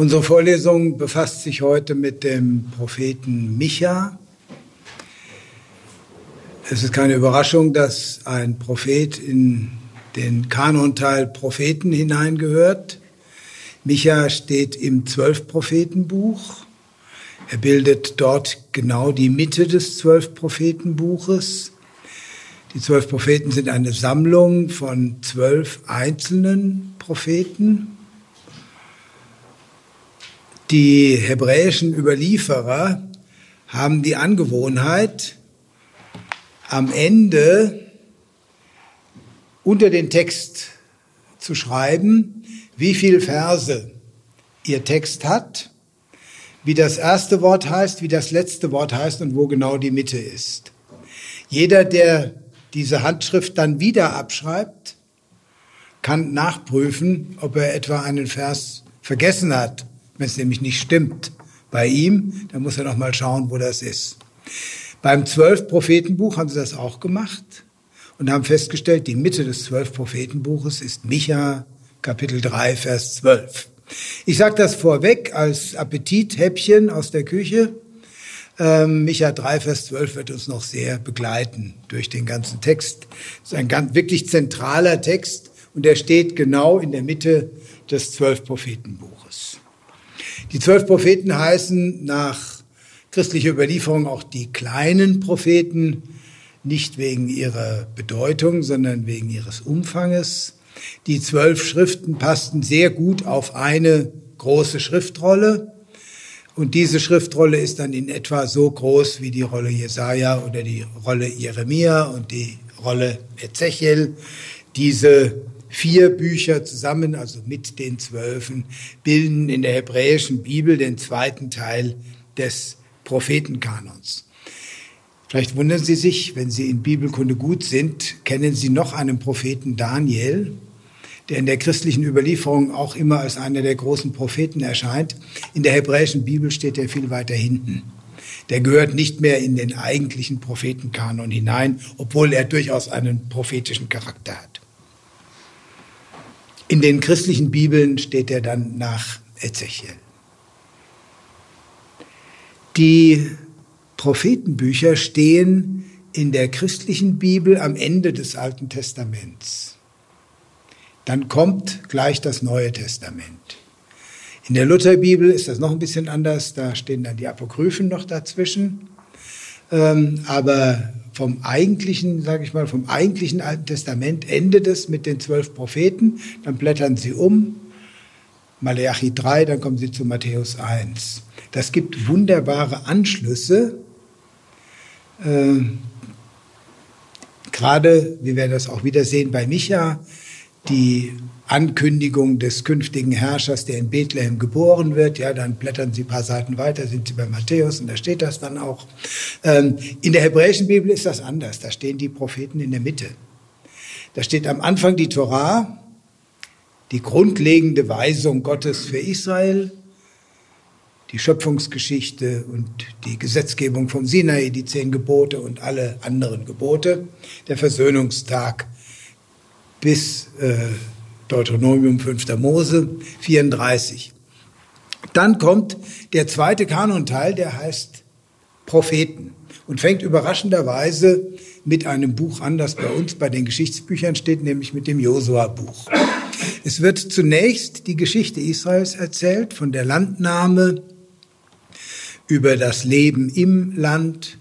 Unsere Vorlesung befasst sich heute mit dem Propheten Micha. Es ist keine Überraschung, dass ein Prophet in den Kanonteil Propheten hineingehört. Micha steht im Zwölf-Prophetenbuch. Er bildet dort genau die Mitte des Zwölf-Prophetenbuches. Die zwölf Propheten sind eine Sammlung von zwölf einzelnen Propheten. Die hebräischen Überlieferer haben die Angewohnheit, am Ende unter den Text zu schreiben, wie viel Verse ihr Text hat, wie das erste Wort heißt, wie das letzte Wort heißt und wo genau die Mitte ist. Jeder, der diese Handschrift dann wieder abschreibt, kann nachprüfen, ob er etwa einen Vers vergessen hat wenn es nämlich nicht stimmt bei ihm, dann muss er noch mal schauen, wo das ist. Beim zwölf Prophetenbuch haben sie das auch gemacht und haben festgestellt, die Mitte des zwölf Prophetenbuches ist Micha Kapitel 3, Vers 12. Ich sage das vorweg als Appetithäppchen aus der Küche. Ähm, Micha 3, Vers 12 wird uns noch sehr begleiten durch den ganzen Text. Das ist ein ganz, wirklich zentraler Text und er steht genau in der Mitte des zwölf Prophetenbuches. Die zwölf Propheten heißen nach christlicher Überlieferung auch die kleinen Propheten, nicht wegen ihrer Bedeutung, sondern wegen ihres Umfanges. Die zwölf Schriften passten sehr gut auf eine große Schriftrolle. Und diese Schriftrolle ist dann in etwa so groß wie die Rolle Jesaja oder die Rolle Jeremia und die Rolle Ezechiel. Diese Vier Bücher zusammen, also mit den Zwölfen, bilden in der hebräischen Bibel den zweiten Teil des Prophetenkanons. Vielleicht wundern Sie sich, wenn Sie in Bibelkunde gut sind, kennen Sie noch einen Propheten Daniel, der in der christlichen Überlieferung auch immer als einer der großen Propheten erscheint. In der hebräischen Bibel steht er viel weiter hinten. Der gehört nicht mehr in den eigentlichen Prophetenkanon hinein, obwohl er durchaus einen prophetischen Charakter hat. In den christlichen Bibeln steht er dann nach Ezechiel. Die Prophetenbücher stehen in der christlichen Bibel am Ende des Alten Testaments. Dann kommt gleich das Neue Testament. In der Lutherbibel ist das noch ein bisschen anders, da stehen dann die Apokryphen noch dazwischen. Ähm, aber vom eigentlichen, sage ich mal, vom eigentlichen Alten Testament endet es mit den zwölf Propheten. Dann blättern sie um, Malachi 3, dann kommen sie zu Matthäus 1. Das gibt wunderbare Anschlüsse. Äh, Gerade, wir das auch wieder sehen bei Micha, die Ankündigung des künftigen Herrschers, der in Bethlehem geboren wird. Ja, dann blättern Sie ein paar Seiten weiter, sind Sie bei Matthäus und da steht das dann auch. Ähm, in der hebräischen Bibel ist das anders. Da stehen die Propheten in der Mitte. Da steht am Anfang die Torah, die grundlegende Weisung Gottes für Israel, die Schöpfungsgeschichte und die Gesetzgebung vom Sinai, die zehn Gebote und alle anderen Gebote, der Versöhnungstag bis äh, Deuteronomium 5. Mose 34. Dann kommt der zweite Kanonteil, der heißt Propheten und fängt überraschenderweise mit einem Buch an, das bei uns bei den Geschichtsbüchern steht, nämlich mit dem Josua-Buch. Es wird zunächst die Geschichte Israels erzählt, von der Landnahme über das Leben im Land,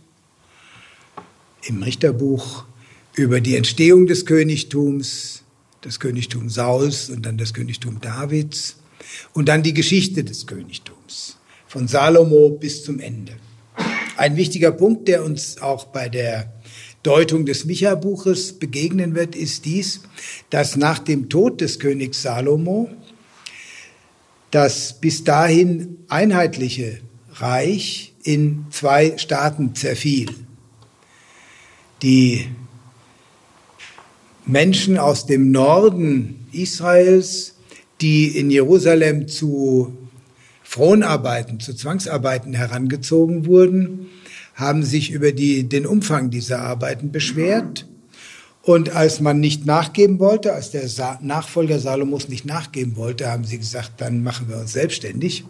im Richterbuch, über die Entstehung des Königtums, das Königtum Sauls und dann das Königtum Davids und dann die Geschichte des Königtums von Salomo bis zum Ende. Ein wichtiger Punkt, der uns auch bei der Deutung des Micha-Buches begegnen wird, ist dies, dass nach dem Tod des Königs Salomo das bis dahin einheitliche Reich in zwei Staaten zerfiel. Die Menschen aus dem Norden Israels, die in Jerusalem zu Fronarbeiten, zu Zwangsarbeiten herangezogen wurden, haben sich über die, den Umfang dieser Arbeiten beschwert Und als man nicht nachgeben wollte, als der Nachfolger Salomos nicht nachgeben wollte, haben sie gesagt, dann machen wir uns selbstständig.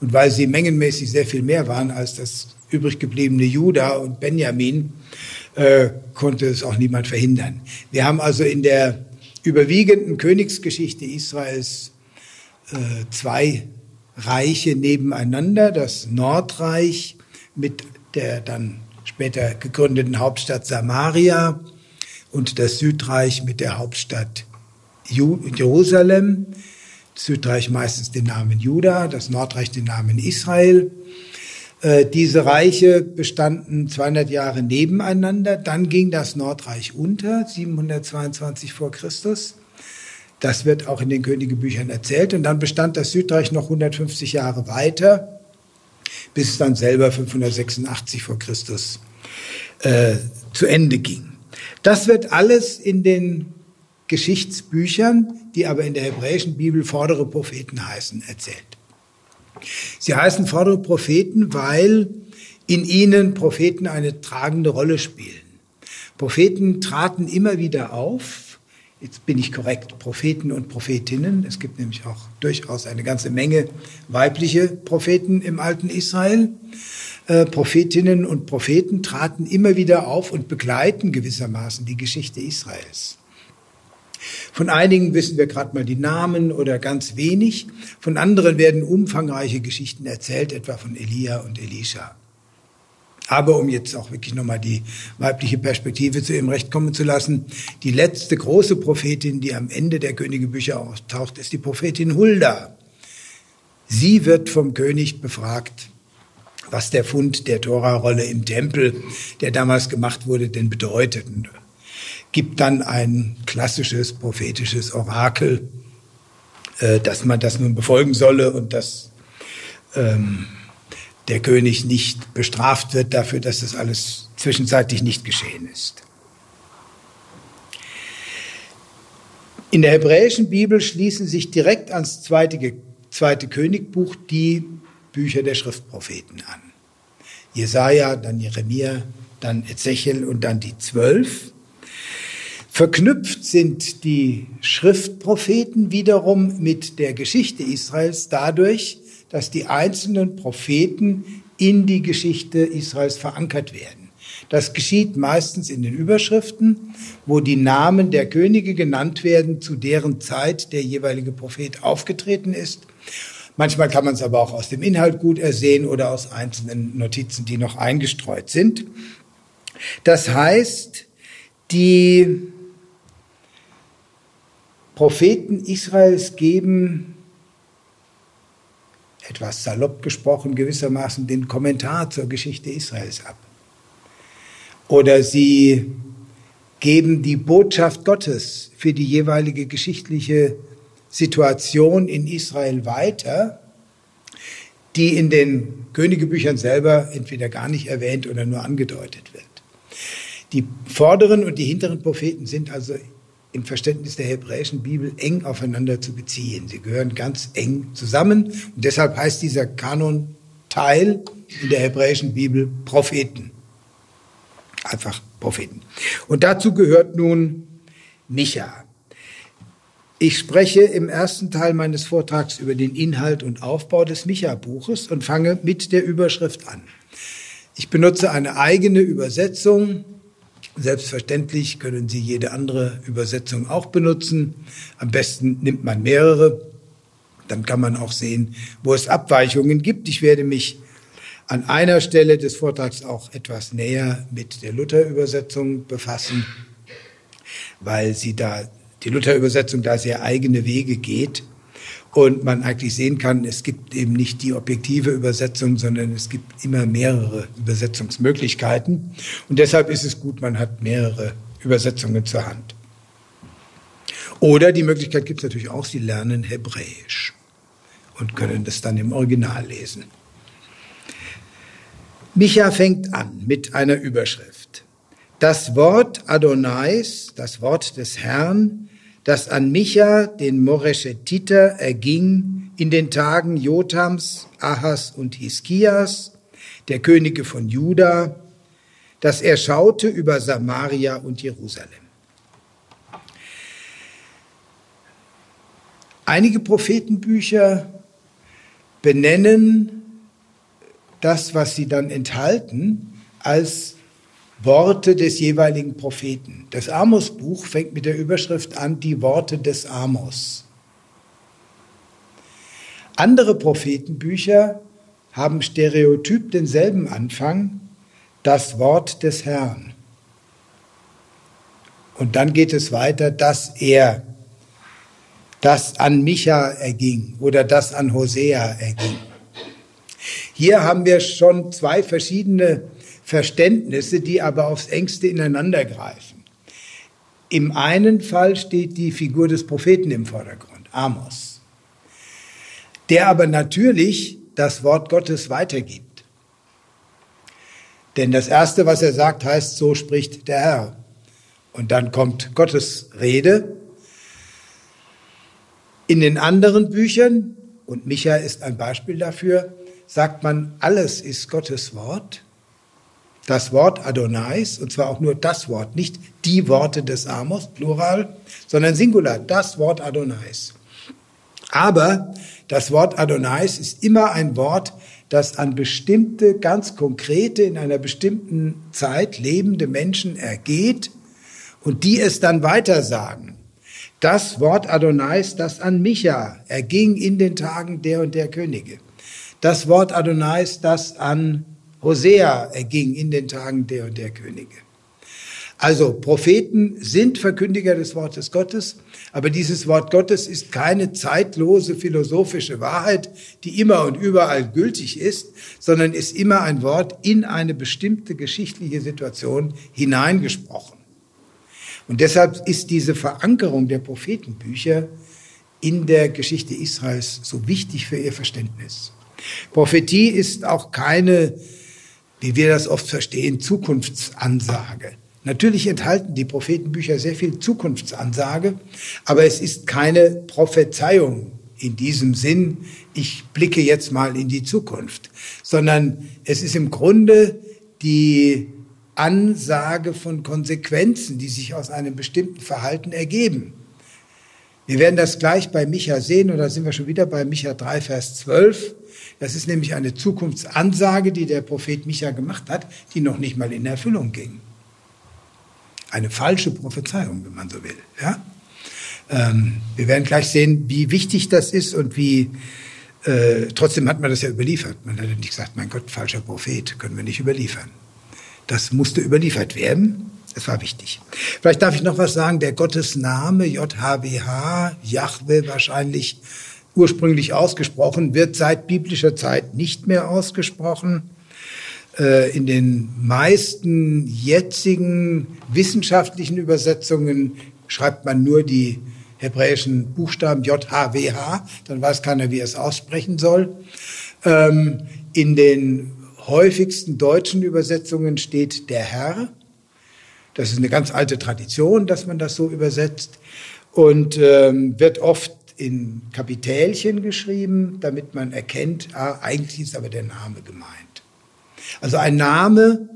Und weil sie mengenmäßig sehr viel mehr waren als das übrig gebliebene Juda und Benjamin, äh, konnte es auch niemand verhindern. Wir haben also in der überwiegenden Königsgeschichte Israels äh, zwei Reiche nebeneinander, das Nordreich mit der dann später gegründeten Hauptstadt Samaria und das Südreich mit der Hauptstadt Jerusalem. Das Südreich meistens den Namen Juda, das Nordreich den Namen Israel. Äh, diese Reiche bestanden 200 Jahre nebeneinander. Dann ging das Nordreich unter, 722 vor Christus. Das wird auch in den Königebüchern erzählt. Und dann bestand das Südreich noch 150 Jahre weiter, bis es dann selber 586 vor Christus äh, zu Ende ging. Das wird alles in den Geschichtsbüchern, die aber in der hebräischen Bibel vordere Propheten heißen, erzählt. Sie heißen Propheten, weil in ihnen Propheten eine tragende Rolle spielen. Propheten traten immer wieder auf. Jetzt bin ich korrekt, Propheten und Prophetinnen. Es gibt nämlich auch durchaus eine ganze Menge weibliche Propheten im alten Israel. Äh, Prophetinnen und Propheten traten immer wieder auf und begleiten gewissermaßen die Geschichte Israels. Von einigen wissen wir gerade mal die Namen oder ganz wenig. Von anderen werden umfangreiche Geschichten erzählt, etwa von Elia und Elisha. Aber um jetzt auch wirklich nochmal die weibliche Perspektive zu ihrem Recht kommen zu lassen, die letzte große Prophetin, die am Ende der Königebücher auftaucht, ist die Prophetin Hulda. Sie wird vom König befragt, was der Fund der Tora-Rolle im Tempel, der damals gemacht wurde, denn bedeutet. Gibt dann ein klassisches prophetisches Orakel, äh, dass man das nun befolgen solle und dass ähm, der König nicht bestraft wird dafür, dass das alles zwischenzeitlich nicht geschehen ist. In der hebräischen Bibel schließen sich direkt ans zweite, zweite Königbuch die Bücher der Schriftpropheten an. Jesaja, dann Jeremia, dann Ezechiel und dann die Zwölf. Verknüpft sind die Schriftpropheten wiederum mit der Geschichte Israels dadurch, dass die einzelnen Propheten in die Geschichte Israels verankert werden. Das geschieht meistens in den Überschriften, wo die Namen der Könige genannt werden, zu deren Zeit der jeweilige Prophet aufgetreten ist. Manchmal kann man es aber auch aus dem Inhalt gut ersehen oder aus einzelnen Notizen, die noch eingestreut sind. Das heißt, die Propheten Israels geben, etwas salopp gesprochen, gewissermaßen den Kommentar zur Geschichte Israels ab. Oder sie geben die Botschaft Gottes für die jeweilige geschichtliche Situation in Israel weiter, die in den Königebüchern selber entweder gar nicht erwähnt oder nur angedeutet wird. Die vorderen und die hinteren Propheten sind also im Verständnis der hebräischen Bibel eng aufeinander zu beziehen. Sie gehören ganz eng zusammen und deshalb heißt dieser Kanon-Teil in der hebräischen Bibel Propheten. Einfach Propheten. Und dazu gehört nun Micha. Ich spreche im ersten Teil meines Vortrags über den Inhalt und Aufbau des Micha-Buches und fange mit der Überschrift an. Ich benutze eine eigene Übersetzung. Selbstverständlich können Sie jede andere Übersetzung auch benutzen. Am besten nimmt man mehrere. Dann kann man auch sehen, wo es Abweichungen gibt. Ich werde mich an einer Stelle des Vortrags auch etwas näher mit der Luther-Übersetzung befassen, weil sie da die Luther-Übersetzung da sehr eigene Wege geht und man eigentlich sehen kann, es gibt eben nicht die objektive Übersetzung, sondern es gibt immer mehrere Übersetzungsmöglichkeiten. Und deshalb ist es gut, man hat mehrere Übersetzungen zur Hand. Oder die Möglichkeit gibt es natürlich auch, Sie lernen Hebräisch und können das dann im Original lesen. Micha fängt an mit einer Überschrift. Das Wort Adonais, das Wort des Herrn, das an Micha, den Moreschetiter, erging in den Tagen Jotams, Ahas und Hiskias, der Könige von Juda, dass er schaute über Samaria und Jerusalem. Einige Prophetenbücher benennen das, was sie dann enthalten, als Worte des jeweiligen Propheten. Das Amos-Buch fängt mit der Überschrift an, die Worte des Amos. Andere Prophetenbücher haben stereotyp denselben Anfang, das Wort des Herrn. Und dann geht es weiter, dass er, das an Micha erging oder das an Hosea erging. Hier haben wir schon zwei verschiedene Verständnisse, die aber aufs engste ineinander greifen. Im einen Fall steht die Figur des Propheten im Vordergrund, Amos, der aber natürlich das Wort Gottes weitergibt. Denn das Erste, was er sagt, heißt, so spricht der Herr. Und dann kommt Gottes Rede. In den anderen Büchern, und Micha ist ein Beispiel dafür, sagt man, alles ist Gottes Wort das Wort Adonais, und zwar auch nur das Wort, nicht die Worte des Amos, Plural, sondern Singular, das Wort Adonais. Aber das Wort Adonais ist immer ein Wort, das an bestimmte, ganz konkrete, in einer bestimmten Zeit lebende Menschen ergeht und die es dann weitersagen. Das Wort Adonais, das an Micha erging in den Tagen der und der Könige. Das Wort Adonais, das an Hosea erging in den Tagen der und der Könige. Also Propheten sind Verkündiger des Wortes Gottes, aber dieses Wort Gottes ist keine zeitlose philosophische Wahrheit, die immer und überall gültig ist, sondern ist immer ein Wort in eine bestimmte geschichtliche Situation hineingesprochen. Und deshalb ist diese Verankerung der Prophetenbücher in der Geschichte Israels so wichtig für ihr Verständnis. Prophetie ist auch keine wie wir das oft verstehen, Zukunftsansage. Natürlich enthalten die Prophetenbücher sehr viel Zukunftsansage, aber es ist keine Prophezeiung in diesem Sinn, ich blicke jetzt mal in die Zukunft, sondern es ist im Grunde die Ansage von Konsequenzen, die sich aus einem bestimmten Verhalten ergeben. Wir werden das gleich bei Micha sehen, oder sind wir schon wieder bei Micha 3, Vers 12. Das ist nämlich eine Zukunftsansage, die der Prophet Micha gemacht hat, die noch nicht mal in Erfüllung ging. Eine falsche Prophezeiung, wenn man so will. Ja? Ähm, wir werden gleich sehen, wie wichtig das ist und wie äh, trotzdem hat man das ja überliefert. Man hat ja nicht gesagt, mein Gott, falscher Prophet, können wir nicht überliefern. Das musste überliefert werden. Das war wichtig. Vielleicht darf ich noch was sagen. Der Gottesname JHWH, Jahwe wahrscheinlich ursprünglich ausgesprochen, wird seit biblischer Zeit nicht mehr ausgesprochen. Äh, in den meisten jetzigen wissenschaftlichen Übersetzungen schreibt man nur die hebräischen Buchstaben JHWH, dann weiß keiner, wie er es aussprechen soll. Ähm, in den häufigsten deutschen Übersetzungen steht der Herr. Das ist eine ganz alte Tradition, dass man das so übersetzt und ähm, wird oft in Kapitälchen geschrieben, damit man erkennt, ah, eigentlich ist aber der Name gemeint. Also ein Name,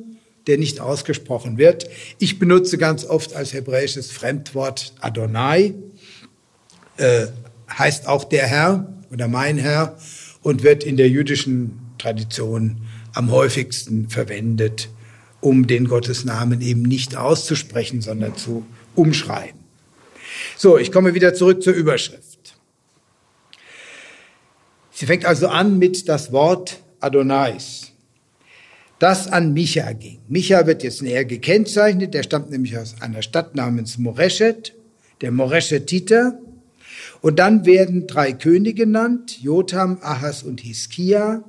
der nicht ausgesprochen wird. Ich benutze ganz oft als hebräisches Fremdwort Adonai, äh, heißt auch der Herr oder mein Herr und wird in der jüdischen Tradition am häufigsten verwendet, um den Gottesnamen eben nicht auszusprechen, sondern zu umschreiben. So, ich komme wieder zurück zur Überschrift. Sie fängt also an mit das Wort Adonais, das an Micha ging. Micha wird jetzt näher gekennzeichnet, der stammt nämlich aus einer Stadt namens Moreshet, der Moreshetiter. Und dann werden drei Könige genannt, Jotam, Ahas und Hiskia,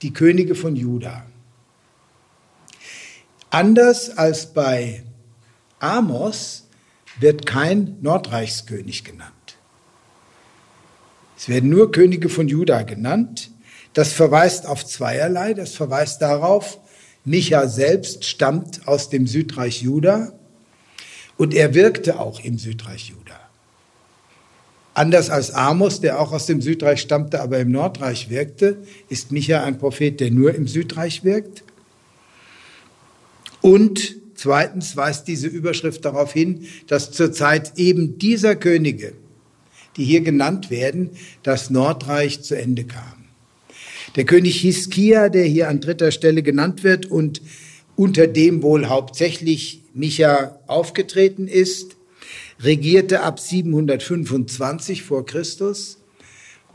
die Könige von Juda. Anders als bei Amos wird kein Nordreichskönig genannt. Es werden nur Könige von Juda genannt. Das verweist auf zweierlei. Das verweist darauf, Micha selbst stammt aus dem Südreich Juda und er wirkte auch im Südreich Juda. Anders als Amos, der auch aus dem Südreich stammte, aber im Nordreich wirkte, ist Micha ein Prophet, der nur im Südreich wirkt. Und zweitens weist diese Überschrift darauf hin, dass zur Zeit eben dieser Könige die hier genannt werden, das Nordreich zu Ende kam. Der König Hiskia, der hier an dritter Stelle genannt wird und unter dem wohl hauptsächlich Micha aufgetreten ist, regierte ab 725 vor Christus.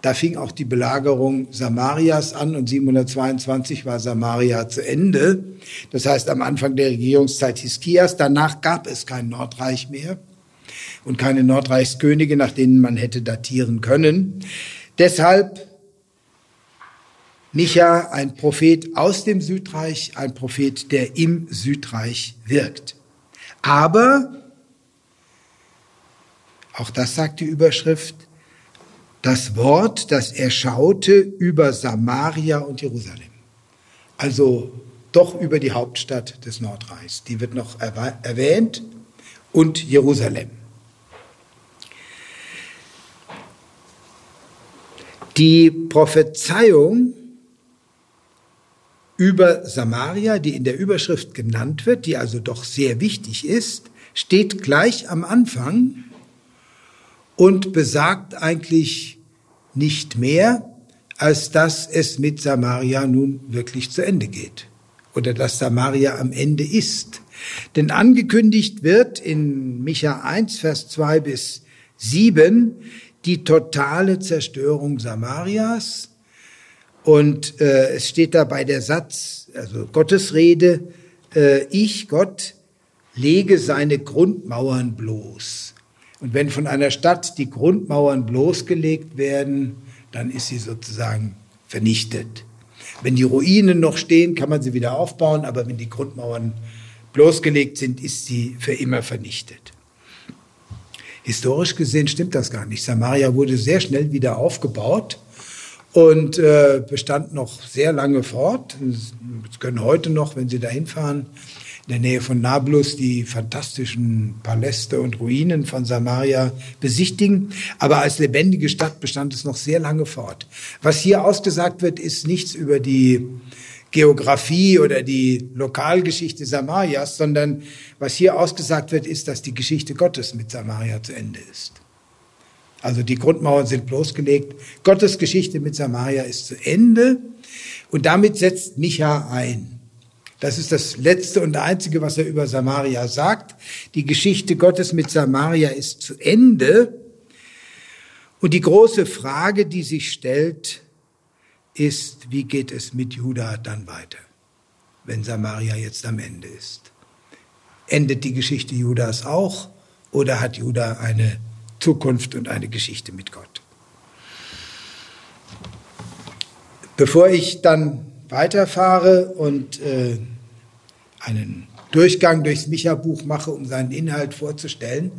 Da fing auch die Belagerung Samarias an und 722 war Samaria zu Ende. Das heißt am Anfang der Regierungszeit Hiskias. Danach gab es kein Nordreich mehr und keine Nordreichskönige, nach denen man hätte datieren können. Deshalb Micha, ein Prophet aus dem Südreich, ein Prophet, der im Südreich wirkt. Aber, auch das sagt die Überschrift, das Wort, das er schaute über Samaria und Jerusalem. Also doch über die Hauptstadt des Nordreichs. Die wird noch erwähnt und Jerusalem. Die Prophezeiung über Samaria, die in der Überschrift genannt wird, die also doch sehr wichtig ist, steht gleich am Anfang und besagt eigentlich nicht mehr, als dass es mit Samaria nun wirklich zu Ende geht oder dass Samaria am Ende ist. Denn angekündigt wird in Micha 1, Vers 2 bis 7 die totale Zerstörung Samarias, und äh, es steht dabei der Satz, also Gottes Rede, äh, ich, Gott, lege seine Grundmauern bloß. Und wenn von einer Stadt die Grundmauern bloßgelegt werden, dann ist sie sozusagen vernichtet. Wenn die Ruinen noch stehen, kann man sie wieder aufbauen, aber wenn die Grundmauern bloßgelegt sind, ist sie für immer vernichtet. Historisch gesehen stimmt das gar nicht. Samaria wurde sehr schnell wieder aufgebaut und äh, bestand noch sehr lange fort. Sie können heute noch, wenn Sie da hinfahren, in der Nähe von Nablus die fantastischen Paläste und Ruinen von Samaria besichtigen. Aber als lebendige Stadt bestand es noch sehr lange fort. Was hier ausgesagt wird, ist nichts über die Geografie oder die Lokalgeschichte Samarias, sondern was hier ausgesagt wird, ist, dass die Geschichte Gottes mit Samaria zu Ende ist. Also die Grundmauern sind bloßgelegt. Gottes Geschichte mit Samaria ist zu Ende. Und damit setzt Micha ein. Das ist das Letzte und Einzige, was er über Samaria sagt. Die Geschichte Gottes mit Samaria ist zu Ende. Und die große Frage, die sich stellt, ist, wie geht es mit Juda dann weiter, wenn Samaria jetzt am Ende ist? Endet die Geschichte Judas auch oder hat Juda eine Zukunft und eine Geschichte mit Gott. Bevor ich dann weiterfahre und äh, einen Durchgang durchs Micha-Buch mache, um seinen Inhalt vorzustellen,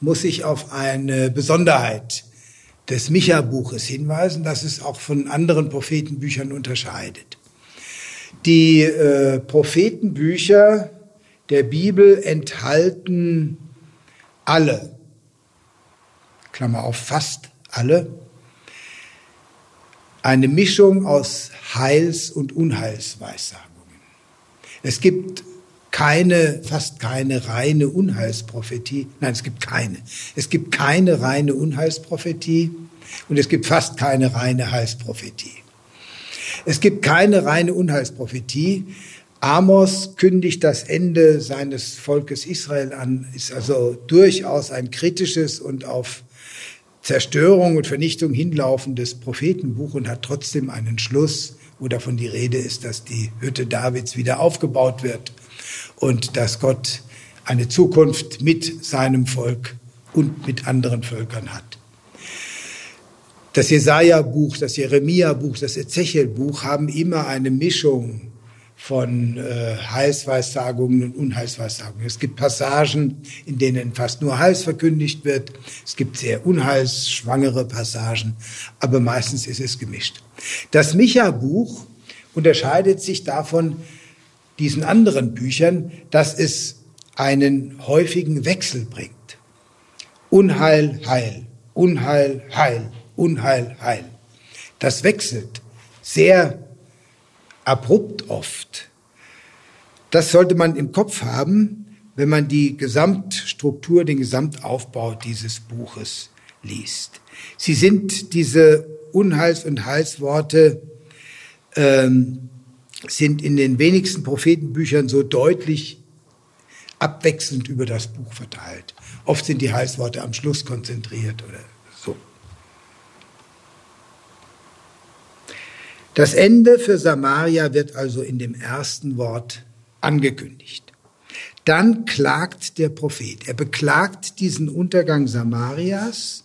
muss ich auf eine Besonderheit des Micha-Buches hinweisen, das es auch von anderen Prophetenbüchern unterscheidet. Die äh, Prophetenbücher der Bibel enthalten alle Klammer auf, fast alle, eine Mischung aus Heils- und Unheilsweissagungen. Es gibt keine, fast keine reine Unheilsprophetie. Nein, es gibt keine. Es gibt keine reine Unheilsprophetie und es gibt fast keine reine Heilsprophetie. Es gibt keine reine Unheilsprophetie. Amos kündigt das Ende seines Volkes Israel an, ist also durchaus ein kritisches und auf Zerstörung und Vernichtung hinlaufendes Prophetenbuch und hat trotzdem einen Schluss, wo davon die Rede ist, dass die Hütte Davids wieder aufgebaut wird und dass Gott eine Zukunft mit seinem Volk und mit anderen Völkern hat. Das Jesaja-Buch, das Jeremia-Buch, das Ezechiel-Buch haben immer eine Mischung von äh, Heilsweissagungen und Unheilsweissagungen. Es gibt Passagen, in denen fast nur Heils verkündigt wird. Es gibt sehr unheilsschwangere Passagen, aber meistens ist es gemischt. Das Micha-Buch unterscheidet sich davon diesen anderen Büchern, dass es einen häufigen Wechsel bringt. Unheil, Heil, Unheil, Heil, Unheil, Heil. Das wechselt sehr abrupt oft. Das sollte man im Kopf haben, wenn man die Gesamtstruktur, den Gesamtaufbau dieses Buches liest. Sie sind diese Unheils- und Heilsworte ähm, sind in den wenigsten Prophetenbüchern so deutlich abwechselnd über das Buch verteilt. Oft sind die Heilsworte am Schluss konzentriert oder so. Das Ende für Samaria wird also in dem ersten Wort angekündigt. Dann klagt der Prophet. Er beklagt diesen Untergang Samarias.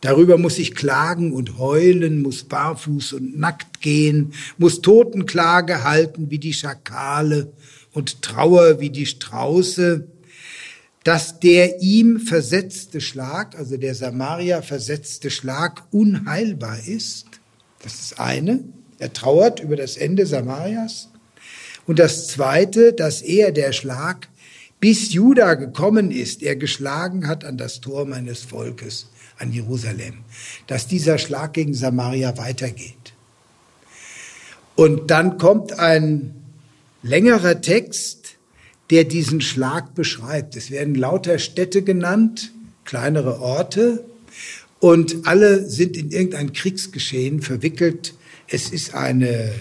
Darüber muss ich klagen und heulen, muss barfuß und nackt gehen, muss Totenklage halten wie die Schakale und Trauer wie die Strauße, dass der ihm versetzte Schlag, also der Samaria versetzte Schlag, unheilbar ist. Das ist eine. Er trauert über das Ende Samarias. Und das zweite, dass er, der Schlag, bis Juda gekommen ist, er geschlagen hat an das Tor meines Volkes, an Jerusalem, dass dieser Schlag gegen Samaria weitergeht. Und dann kommt ein längerer Text, der diesen Schlag beschreibt. Es werden lauter Städte genannt, kleinere Orte, und alle sind in irgendein Kriegsgeschehen verwickelt. Es ist eine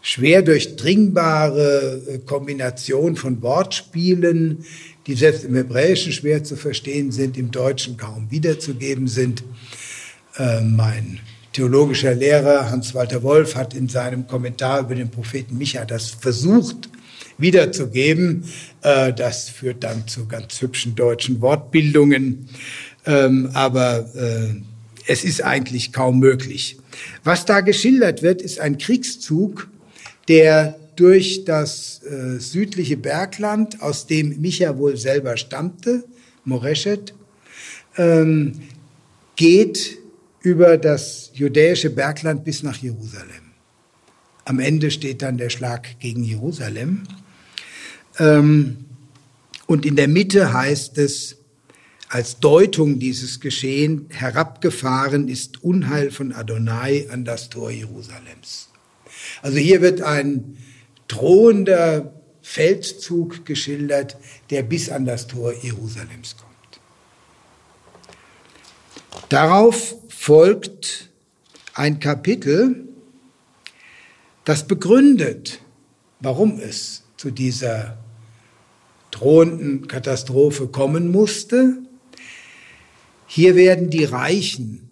schwer durchdringbare äh, Kombination von Wortspielen, die selbst im Hebräischen schwer zu verstehen sind, im Deutschen kaum wiederzugeben sind. Äh, mein theologischer Lehrer Hans-Walter Wolf hat in seinem Kommentar über den Propheten Micha das versucht wiederzugeben. Äh, das führt dann zu ganz hübschen deutschen Wortbildungen, ähm, aber äh, es ist eigentlich kaum möglich. Was da geschildert wird, ist ein Kriegszug, der durch das äh, südliche Bergland, aus dem Micha wohl selber stammte, Moreshet, ähm, geht über das judäische Bergland bis nach Jerusalem. Am Ende steht dann der Schlag gegen Jerusalem. Ähm, und in der Mitte heißt es, als Deutung dieses Geschehen, herabgefahren ist Unheil von Adonai an das Tor Jerusalems. Also hier wird ein drohender Feldzug geschildert, der bis an das Tor Jerusalems kommt. Darauf folgt ein Kapitel, das begründet, warum es zu dieser drohenden Katastrophe kommen musste. Hier werden die Reichen,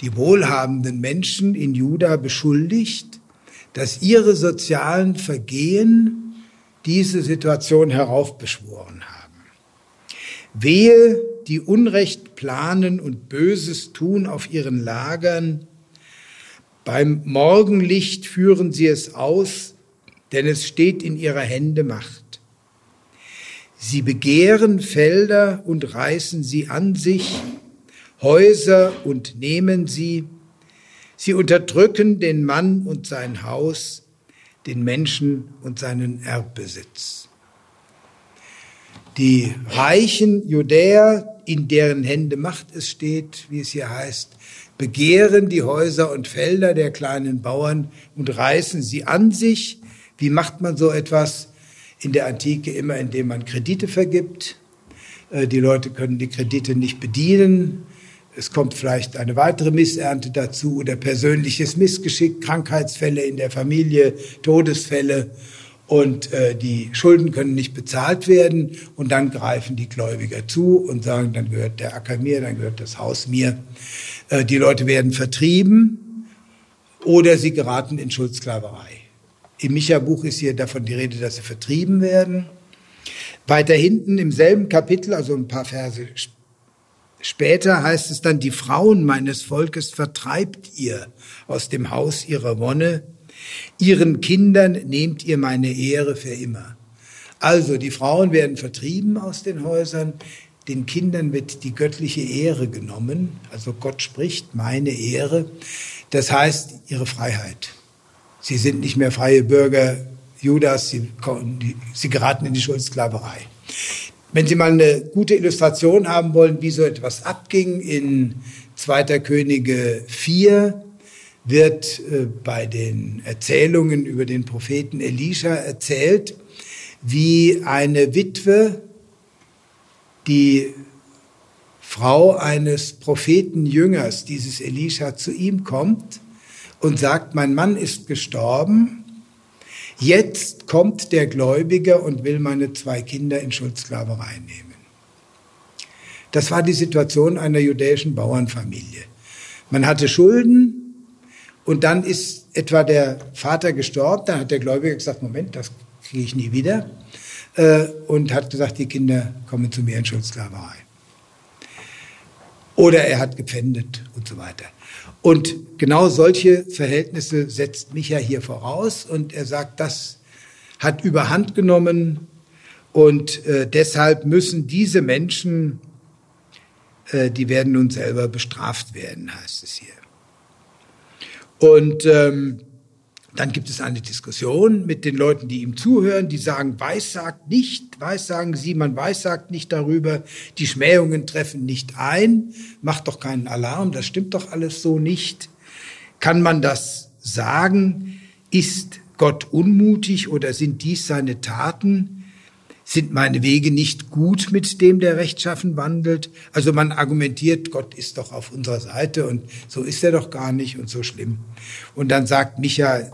die wohlhabenden Menschen in Juda beschuldigt, dass ihre sozialen Vergehen diese Situation heraufbeschworen haben. Wehe, die Unrecht planen und Böses tun auf ihren Lagern, beim Morgenlicht führen sie es aus, denn es steht in ihrer Hände Macht. Sie begehren Felder und reißen sie an sich, Häuser und nehmen sie, Sie unterdrücken den Mann und sein Haus, den Menschen und seinen Erbbesitz. Die reichen Judäer, in deren Hände Macht es steht, wie es hier heißt, begehren die Häuser und Felder der kleinen Bauern und reißen sie an sich. Wie macht man so etwas? In der Antike immer, indem man Kredite vergibt. Äh, die Leute können die Kredite nicht bedienen es kommt vielleicht eine weitere Missernte dazu oder persönliches Missgeschick, Krankheitsfälle in der Familie, Todesfälle und äh, die Schulden können nicht bezahlt werden und dann greifen die Gläubiger zu und sagen, dann gehört der Acker mir, dann gehört das Haus mir. Äh, die Leute werden vertrieben oder sie geraten in Schuldsklaverei. Im Micha-Buch ist hier davon die Rede, dass sie vertrieben werden. Weiter hinten im selben Kapitel, also ein paar Verse Später heißt es dann, die Frauen meines Volkes vertreibt ihr aus dem Haus ihrer Wonne, ihren Kindern nehmt ihr meine Ehre für immer. Also die Frauen werden vertrieben aus den Häusern, den Kindern wird die göttliche Ehre genommen, also Gott spricht meine Ehre, das heißt ihre Freiheit. Sie sind nicht mehr freie Bürger Judas, sie, sie geraten in die Schuldsklaverei. Wenn Sie mal eine gute Illustration haben wollen, wie so etwas abging, in 2. Könige 4 wird äh, bei den Erzählungen über den Propheten Elisha erzählt, wie eine Witwe, die Frau eines Prophetenjüngers, dieses Elisha, zu ihm kommt und sagt, mein Mann ist gestorben, jetzt kommt der Gläubige und will meine zwei Kinder in Schuldssklaverei nehmen. Das war die Situation einer jüdischen Bauernfamilie. Man hatte Schulden und dann ist etwa der Vater gestorben, dann hat der Gläubige gesagt, Moment, das kriege ich nie wieder äh, und hat gesagt, die Kinder kommen zu mir in Schuldssklaverei. Oder er hat gepfändet und so weiter. Und genau solche Verhältnisse setzt Micha hier voraus und er sagt, das hat überhand genommen und äh, deshalb müssen diese Menschen, äh, die werden nun selber bestraft werden, heißt es hier. Und ähm, dann gibt es eine Diskussion mit den Leuten, die ihm zuhören, die sagen, Weissagt nicht, Weissagen Sie, man weissagt nicht darüber, die Schmähungen treffen nicht ein, macht doch keinen Alarm, das stimmt doch alles so nicht. Kann man das sagen? Ist Gott unmutig oder sind dies seine Taten? Sind meine Wege nicht gut mit dem, der rechtschaffen wandelt? Also man argumentiert, Gott ist doch auf unserer Seite und so ist er doch gar nicht und so schlimm. Und dann sagt Micha,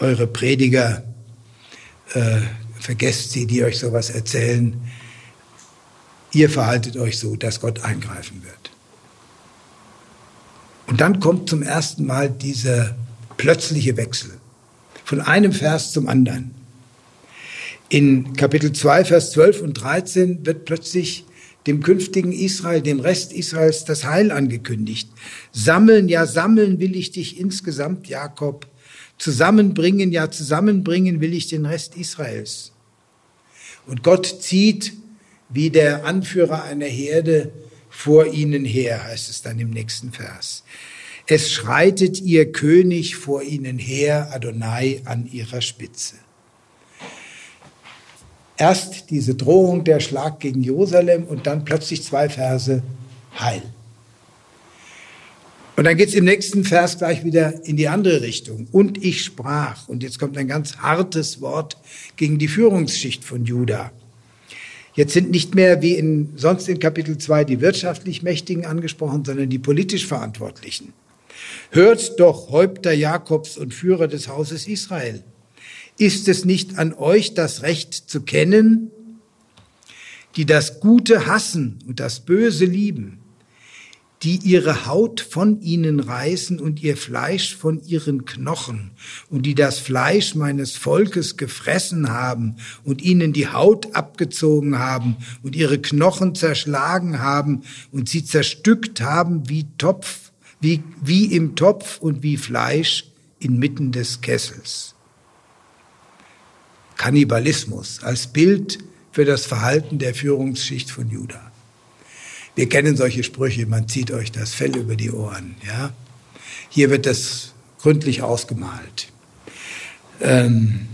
eure Prediger, äh, vergesst sie, die euch sowas erzählen. Ihr verhaltet euch so, dass Gott eingreifen wird. Und dann kommt zum ersten Mal dieser plötzliche Wechsel von einem Vers zum anderen. In Kapitel 2, Vers 12 und 13 wird plötzlich dem künftigen Israel, dem Rest Israels das Heil angekündigt. Sammeln, ja sammeln will ich dich insgesamt, Jakob, zusammenbringen, ja zusammenbringen will ich den Rest Israels. Und Gott zieht wie der Anführer einer Herde vor ihnen her, heißt es dann im nächsten Vers. Es schreitet ihr König vor ihnen her, Adonai an ihrer Spitze. Erst diese Drohung, der Schlag gegen Jerusalem und dann plötzlich zwei Verse Heil. Und dann geht's im nächsten Vers gleich wieder in die andere Richtung. Und ich sprach, und jetzt kommt ein ganz hartes Wort gegen die Führungsschicht von Juda. Jetzt sind nicht mehr wie in, sonst in Kapitel 2 die wirtschaftlich Mächtigen angesprochen, sondern die politisch Verantwortlichen. Hört doch, Häupter Jakobs und Führer des Hauses Israel. Ist es nicht an euch das Recht zu kennen, die das Gute hassen und das Böse lieben, die ihre Haut von ihnen reißen und ihr Fleisch von ihren Knochen, und die das Fleisch meines Volkes gefressen haben und ihnen die Haut abgezogen haben und ihre Knochen zerschlagen haben und sie zerstückt haben wie Topf, wie, wie im Topf und wie Fleisch inmitten des Kessels. Kannibalismus als Bild für das Verhalten der Führungsschicht von Judah. Wir kennen solche Sprüche, man zieht euch das Fell über die Ohren. Ja? Hier wird das gründlich ausgemalt. Ähm,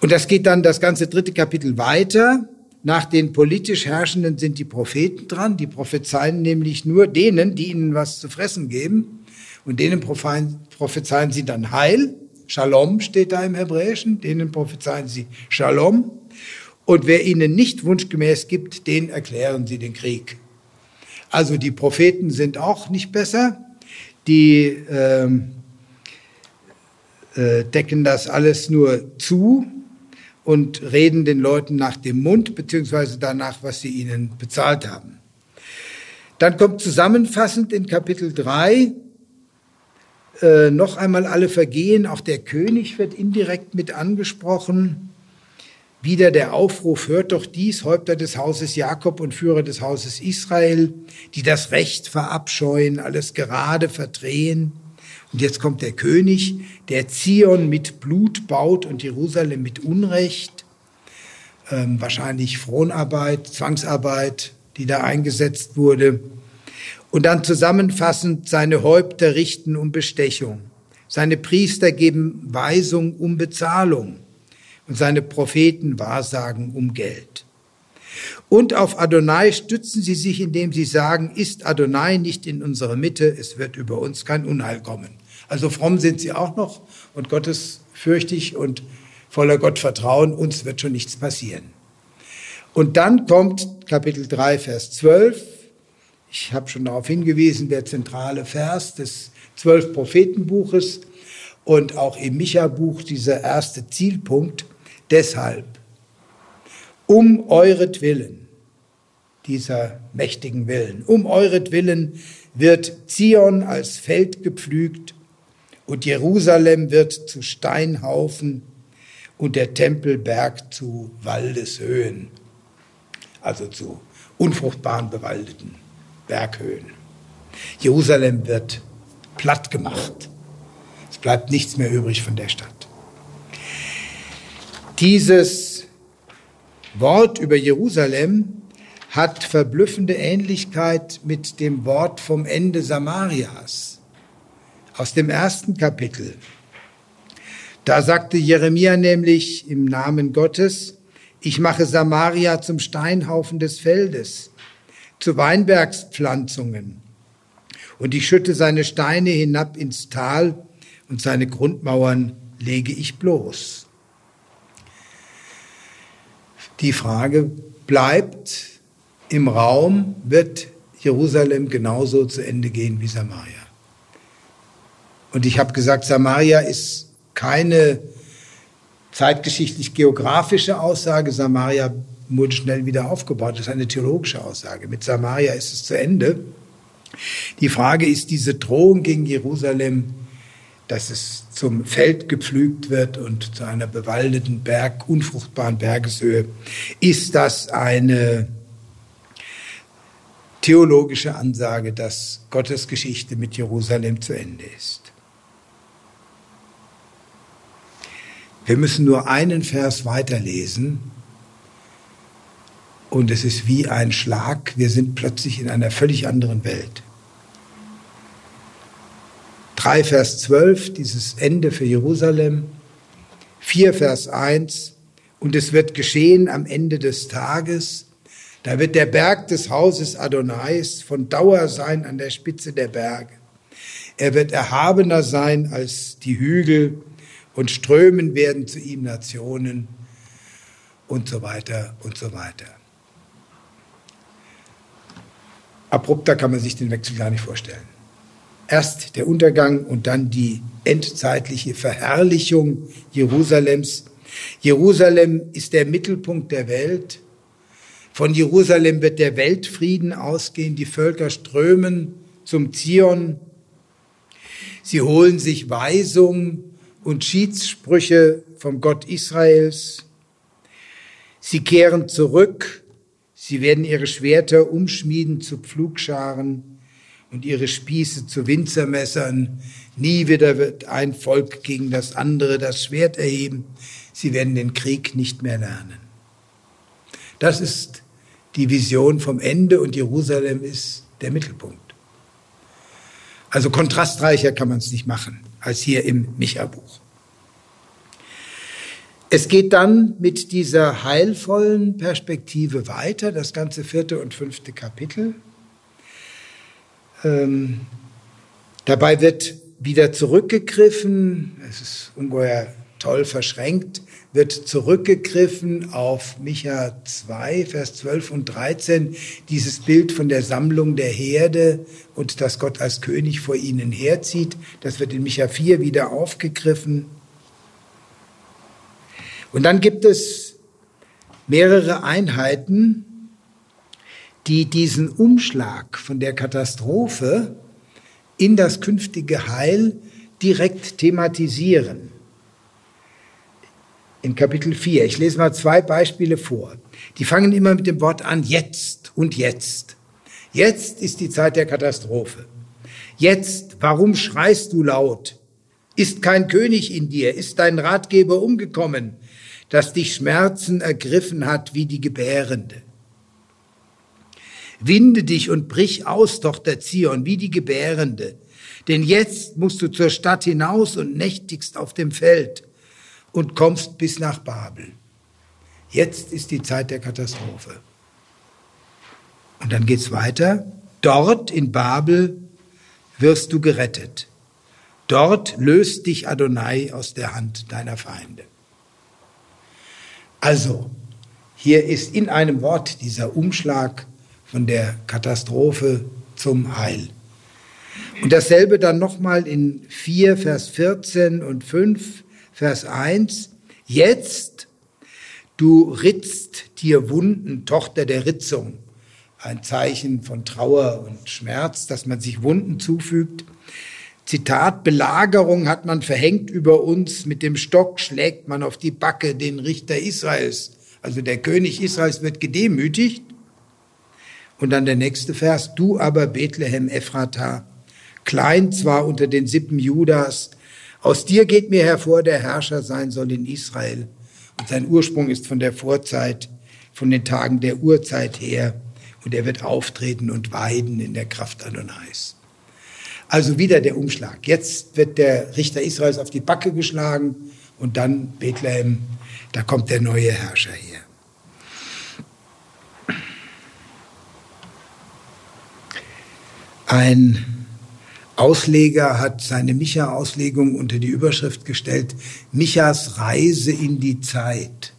und das geht dann das ganze dritte Kapitel weiter. Nach den politisch Herrschenden sind die Propheten dran. Die prophezeien nämlich nur denen, die ihnen was zu fressen geben. Und denen prophezeien sie dann Heil. Shalom steht da im Hebräischen. Denen prophezeien sie Shalom. Und wer ihnen nicht wunschgemäß gibt, den erklären sie den Krieg. Also die Propheten sind auch nicht besser. Die ähm, äh, decken das alles nur zu und reden den Leuten nach dem Mund, beziehungsweise danach, was sie ihnen bezahlt haben. Dann kommt zusammenfassend in Kapitel 3 äh, noch einmal alle Vergehen. Auch der König wird indirekt mit angesprochen. Wieder der Aufruf, hört doch dies, Häupter des Hauses Jakob und Führer des Hauses Israel, die das Recht verabscheuen, alles gerade verdrehen. Und jetzt kommt der König, der Zion mit Blut baut und Jerusalem mit Unrecht. Ähm, wahrscheinlich Fronarbeit, Zwangsarbeit, die da eingesetzt wurde. Und dann zusammenfassend, seine Häupter richten um Bestechung. Seine Priester geben Weisung um Bezahlung und seine Propheten wahrsagen um Geld. Und auf Adonai stützen sie sich, indem sie sagen, ist Adonai nicht in unserer Mitte, es wird über uns kein Unheil kommen. Also fromm sind sie auch noch und gottesfürchtig und voller Gottvertrauen, uns wird schon nichts passieren. Und dann kommt Kapitel 3, Vers 12. Ich habe schon darauf hingewiesen, der zentrale Vers des zwölf Prophetenbuches und auch im Micha-Buch dieser erste Zielpunkt. Deshalb, um euretwillen, dieser mächtigen Willen, um euretwillen wird Zion als Feld gepflügt und Jerusalem wird zu Steinhaufen und der Tempelberg zu Waldeshöhen, also zu unfruchtbaren bewaldeten Berghöhen. Jerusalem wird platt gemacht. Es bleibt nichts mehr übrig von der Stadt. Dieses Wort über Jerusalem hat verblüffende Ähnlichkeit mit dem Wort vom Ende Samarias aus dem ersten Kapitel. Da sagte Jeremia nämlich im Namen Gottes, ich mache Samaria zum Steinhaufen des Feldes, zu Weinbergspflanzungen, und ich schütte seine Steine hinab ins Tal und seine Grundmauern lege ich bloß. Die Frage bleibt im Raum, wird Jerusalem genauso zu Ende gehen wie Samaria? Und ich habe gesagt, Samaria ist keine zeitgeschichtlich-geografische Aussage. Samaria wurde schnell wieder aufgebaut. Das ist eine theologische Aussage. Mit Samaria ist es zu Ende. Die Frage ist diese Drohung gegen Jerusalem, dass es zum Feld gepflügt wird und zu einer bewaldeten Berg, unfruchtbaren Bergeshöhe. Ist das eine theologische Ansage, dass Gottes Geschichte mit Jerusalem zu Ende ist? Wir müssen nur einen Vers weiterlesen und es ist wie ein Schlag. Wir sind plötzlich in einer völlig anderen Welt. 3 Vers 12, dieses Ende für Jerusalem. 4 Vers 1, und es wird geschehen am Ende des Tages, da wird der Berg des Hauses Adonais von Dauer sein an der Spitze der Berge. Er wird erhabener sein als die Hügel und strömen werden zu ihm Nationen und so weiter und so weiter. Abrupter kann man sich den Wechsel gar nicht vorstellen. Erst der Untergang und dann die endzeitliche Verherrlichung Jerusalems. Jerusalem ist der Mittelpunkt der Welt. Von Jerusalem wird der Weltfrieden ausgehen. Die Völker strömen zum Zion. Sie holen sich Weisung und Schiedssprüche vom Gott Israels. Sie kehren zurück, sie werden ihre Schwerter umschmieden zu Pflugscharen und ihre Spieße zu Winzermessern. Nie wieder wird ein Volk gegen das andere das Schwert erheben. Sie werden den Krieg nicht mehr lernen. Das ist die Vision vom Ende und Jerusalem ist der Mittelpunkt. Also kontrastreicher kann man es nicht machen als hier im Micha-Buch. Es geht dann mit dieser heilvollen Perspektive weiter, das ganze vierte und fünfte Kapitel. Ähm, dabei wird wieder zurückgegriffen, es ist ungeheuer toll verschränkt, wird zurückgegriffen auf Micha 2, Vers 12 und 13, dieses Bild von der Sammlung der Herde und dass Gott als König vor ihnen herzieht. Das wird in Micha 4 wieder aufgegriffen. Und dann gibt es mehrere Einheiten, die diesen Umschlag von der Katastrophe in das künftige Heil direkt thematisieren. In Kapitel 4. Ich lese mal zwei Beispiele vor. Die fangen immer mit dem Wort an, jetzt und jetzt. Jetzt ist die Zeit der Katastrophe. Jetzt, warum schreist du laut? Ist kein König in dir? Ist dein Ratgeber umgekommen, dass dich Schmerzen ergriffen hat wie die Gebärende? Winde dich und brich aus, Tochter Zion, wie die Gebärende. Denn jetzt musst du zur Stadt hinaus und nächtigst auf dem Feld und kommst bis nach Babel. Jetzt ist die Zeit der Katastrophe. Und dann geht's weiter. Dort in Babel wirst du gerettet. Dort löst dich Adonai aus der Hand deiner Feinde. Also, Hier ist in einem Wort dieser Umschlag von der Katastrophe zum Heil. Und dasselbe dann nochmal in 4, Vers 14 und 5, Vers 1. Jetzt, du ritzt dir Wunden, Tochter der Ritzung. Ein Zeichen von Trauer und Schmerz, dass man sich Wunden zufügt. Zitat, Belagerung hat man verhängt über uns, mit dem Stock schlägt man auf die Backe den Richter Israels. Also der König Israels wird gedemütigt. Und dann der nächste Vers, du aber Bethlehem Ephrata, klein zwar unter den Sippen Judas, aus dir geht mir hervor, der Herrscher sein soll in Israel. Und sein Ursprung ist von der Vorzeit, von den Tagen der Urzeit her. Und er wird auftreten und weiden in der Kraft Adonais. Also wieder der Umschlag. Jetzt wird der Richter Israels auf die Backe geschlagen und dann Bethlehem, da kommt der neue Herrscher her. Ein Ausleger hat seine Micha-Auslegung unter die Überschrift gestellt, Michas Reise in die Zeit.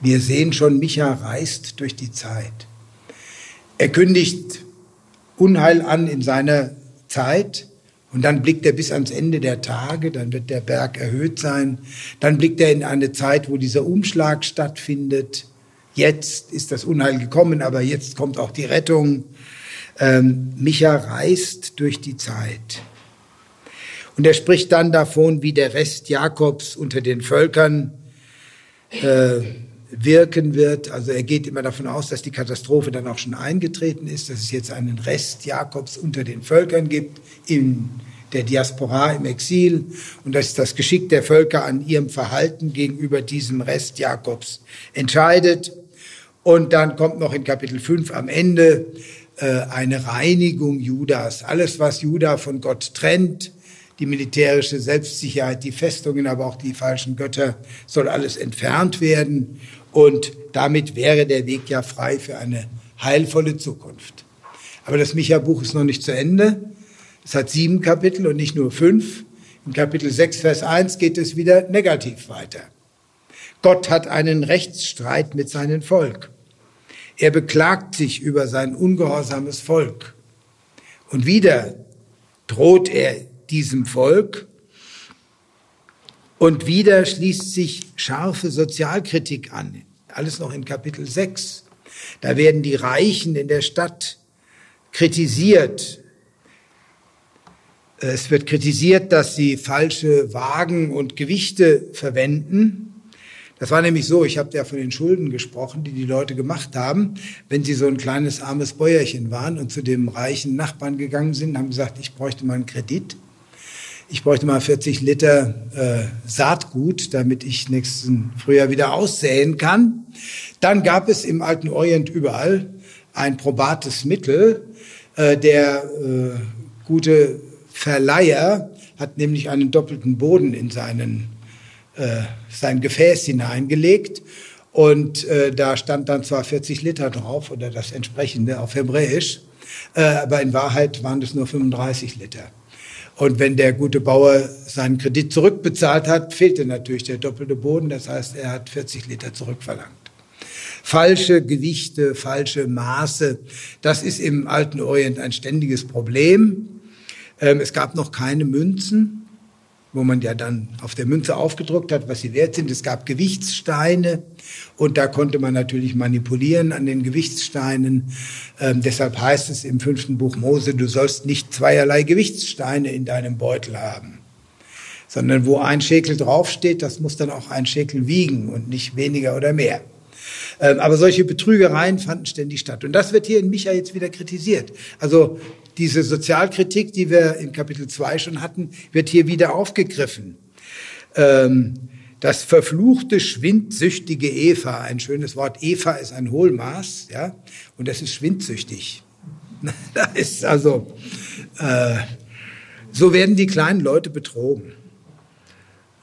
Wir sehen schon, Micha reist durch die Zeit. Er kündigt Unheil an in seiner Zeit und dann blickt er bis ans Ende der Tage, dann wird der Berg erhöht sein, dann blickt er in eine Zeit, wo dieser Umschlag stattfindet. Jetzt ist das Unheil gekommen, aber jetzt kommt auch die Rettung. Ähm, Micha reist durch die Zeit. Und er spricht dann davon, wie der Rest Jakobs unter den Völkern äh, wirken wird. Also er geht immer davon aus, dass die Katastrophe dann auch schon eingetreten ist, dass es jetzt einen Rest Jakobs unter den Völkern gibt, in der Diaspora im Exil und dass das Geschick der Völker an ihrem Verhalten gegenüber diesem Rest Jakobs entscheidet. Und dann kommt noch in Kapitel 5 am Ende eine Reinigung Judas. Alles, was Juda von Gott trennt, die militärische Selbstsicherheit, die Festungen, aber auch die falschen Götter, soll alles entfernt werden. Und damit wäre der Weg ja frei für eine heilvolle Zukunft. Aber das Micha-Buch ist noch nicht zu Ende. Es hat sieben Kapitel und nicht nur fünf. In Kapitel 6, Vers 1 geht es wieder negativ weiter. Gott hat einen Rechtsstreit mit seinem Volk. Er beklagt sich über sein ungehorsames Volk. Und wieder droht er diesem Volk und wieder schließt sich scharfe Sozialkritik an. Alles noch in Kapitel 6. Da werden die Reichen in der Stadt kritisiert. Es wird kritisiert, dass sie falsche Wagen und Gewichte verwenden. Das war nämlich so, ich habe ja von den Schulden gesprochen, die die Leute gemacht haben, wenn sie so ein kleines armes Bäuerchen waren und zu dem reichen Nachbarn gegangen sind, haben gesagt, ich bräuchte mal einen Kredit ich bräuchte mal 40 Liter äh, Saatgut, damit ich nächsten Frühjahr wieder aussäen kann. Dann gab es im alten Orient überall ein probates Mittel. Äh, der äh, gute Verleiher hat nämlich einen doppelten Boden in seinen, äh, sein Gefäß hineingelegt. Und äh, da stand dann zwar 40 Liter drauf oder das entsprechende auf Hebräisch, äh, aber in Wahrheit waren es nur 35 Liter. Und wenn der gute Bauer seinen Kredit zurückbezahlt hat, fehlte natürlich der doppelte Boden. Das heißt, er hat 40 Liter zurückverlangt. Falsche Gewichte, falsche Maße, das ist im alten Orient ein ständiges Problem. Ähm, es gab noch keine Münzen wo man ja dann auf der Münze aufgedruckt hat, was sie wert sind. Es gab Gewichtssteine und da konnte man natürlich manipulieren an den Gewichtssteinen. Ähm, deshalb heißt es im fünften Buch Mose, du sollst nicht zweierlei Gewichtssteine in deinem Beutel haben, sondern wo ein Schekel draufsteht, das muss dann auch ein Schekel wiegen und nicht weniger oder mehr. Ähm, aber solche Betrügereien fanden ständig statt. Und das wird hier in Micha jetzt wieder kritisiert. Also diese Sozialkritik, die wir in Kapitel 2 schon hatten, wird hier wieder aufgegriffen. Ähm, das verfluchte, schwindsüchtige Eva, ein schönes Wort. Eva ist ein Hohlmaß, ja, und das ist schwindsüchtig. da ist also, äh, so werden die kleinen Leute betrogen.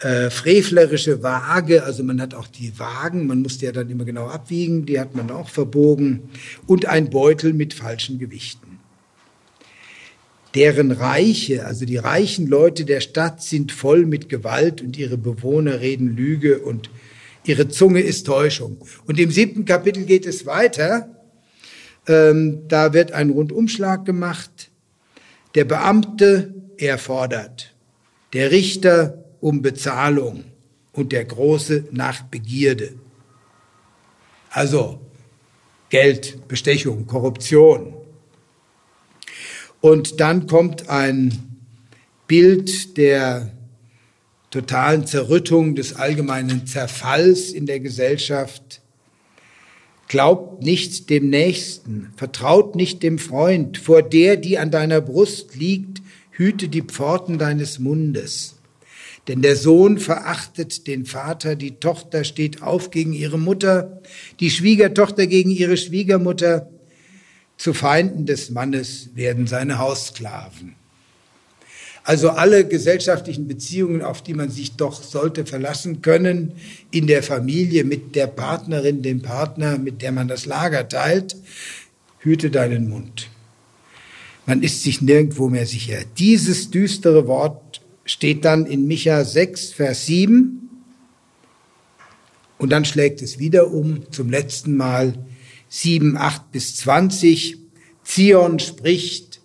Äh, frevlerische Waage, also man hat auch die Wagen, man musste ja dann immer genau abwiegen, die hat man auch verbogen. Und ein Beutel mit falschen Gewichten deren Reiche, also die reichen Leute der Stadt sind voll mit Gewalt und ihre Bewohner reden Lüge und Ihre Zunge ist Täuschung. Und im siebten Kapitel geht es weiter. Ähm, da wird ein Rundumschlag gemacht. Der Beamte, er fordert. Der Richter um Bezahlung und der Große nach Begierde. Also Geld, Bestechung, Korruption. Und dann kommt ein Bild der totalen Zerrüttung, des allgemeinen Zerfalls in der Gesellschaft. Glaubt nicht dem Nächsten, vertraut nicht dem Freund, vor der, die an deiner Brust liegt, hüte die Pforten deines Mundes. Denn der Sohn verachtet den Vater, die Tochter steht auf gegen ihre Mutter, die Schwiegertochter gegen ihre Schwiegermutter. Zu Feinden des Mannes werden seine Haussklaven. Also alle gesellschaftlichen Beziehungen, auf die man sich doch sollte verlassen können, in der Familie, mit der Partnerin, dem Partner, mit der man das Lager teilt, hüte deinen Mund. Man ist sich nirgendwo mehr sicher. Dieses düstere Wort steht dann in Micha 6, Vers 7. Und dann schlägt es wieder um, zum letzten Mal 7, 8 bis 20. Zion spricht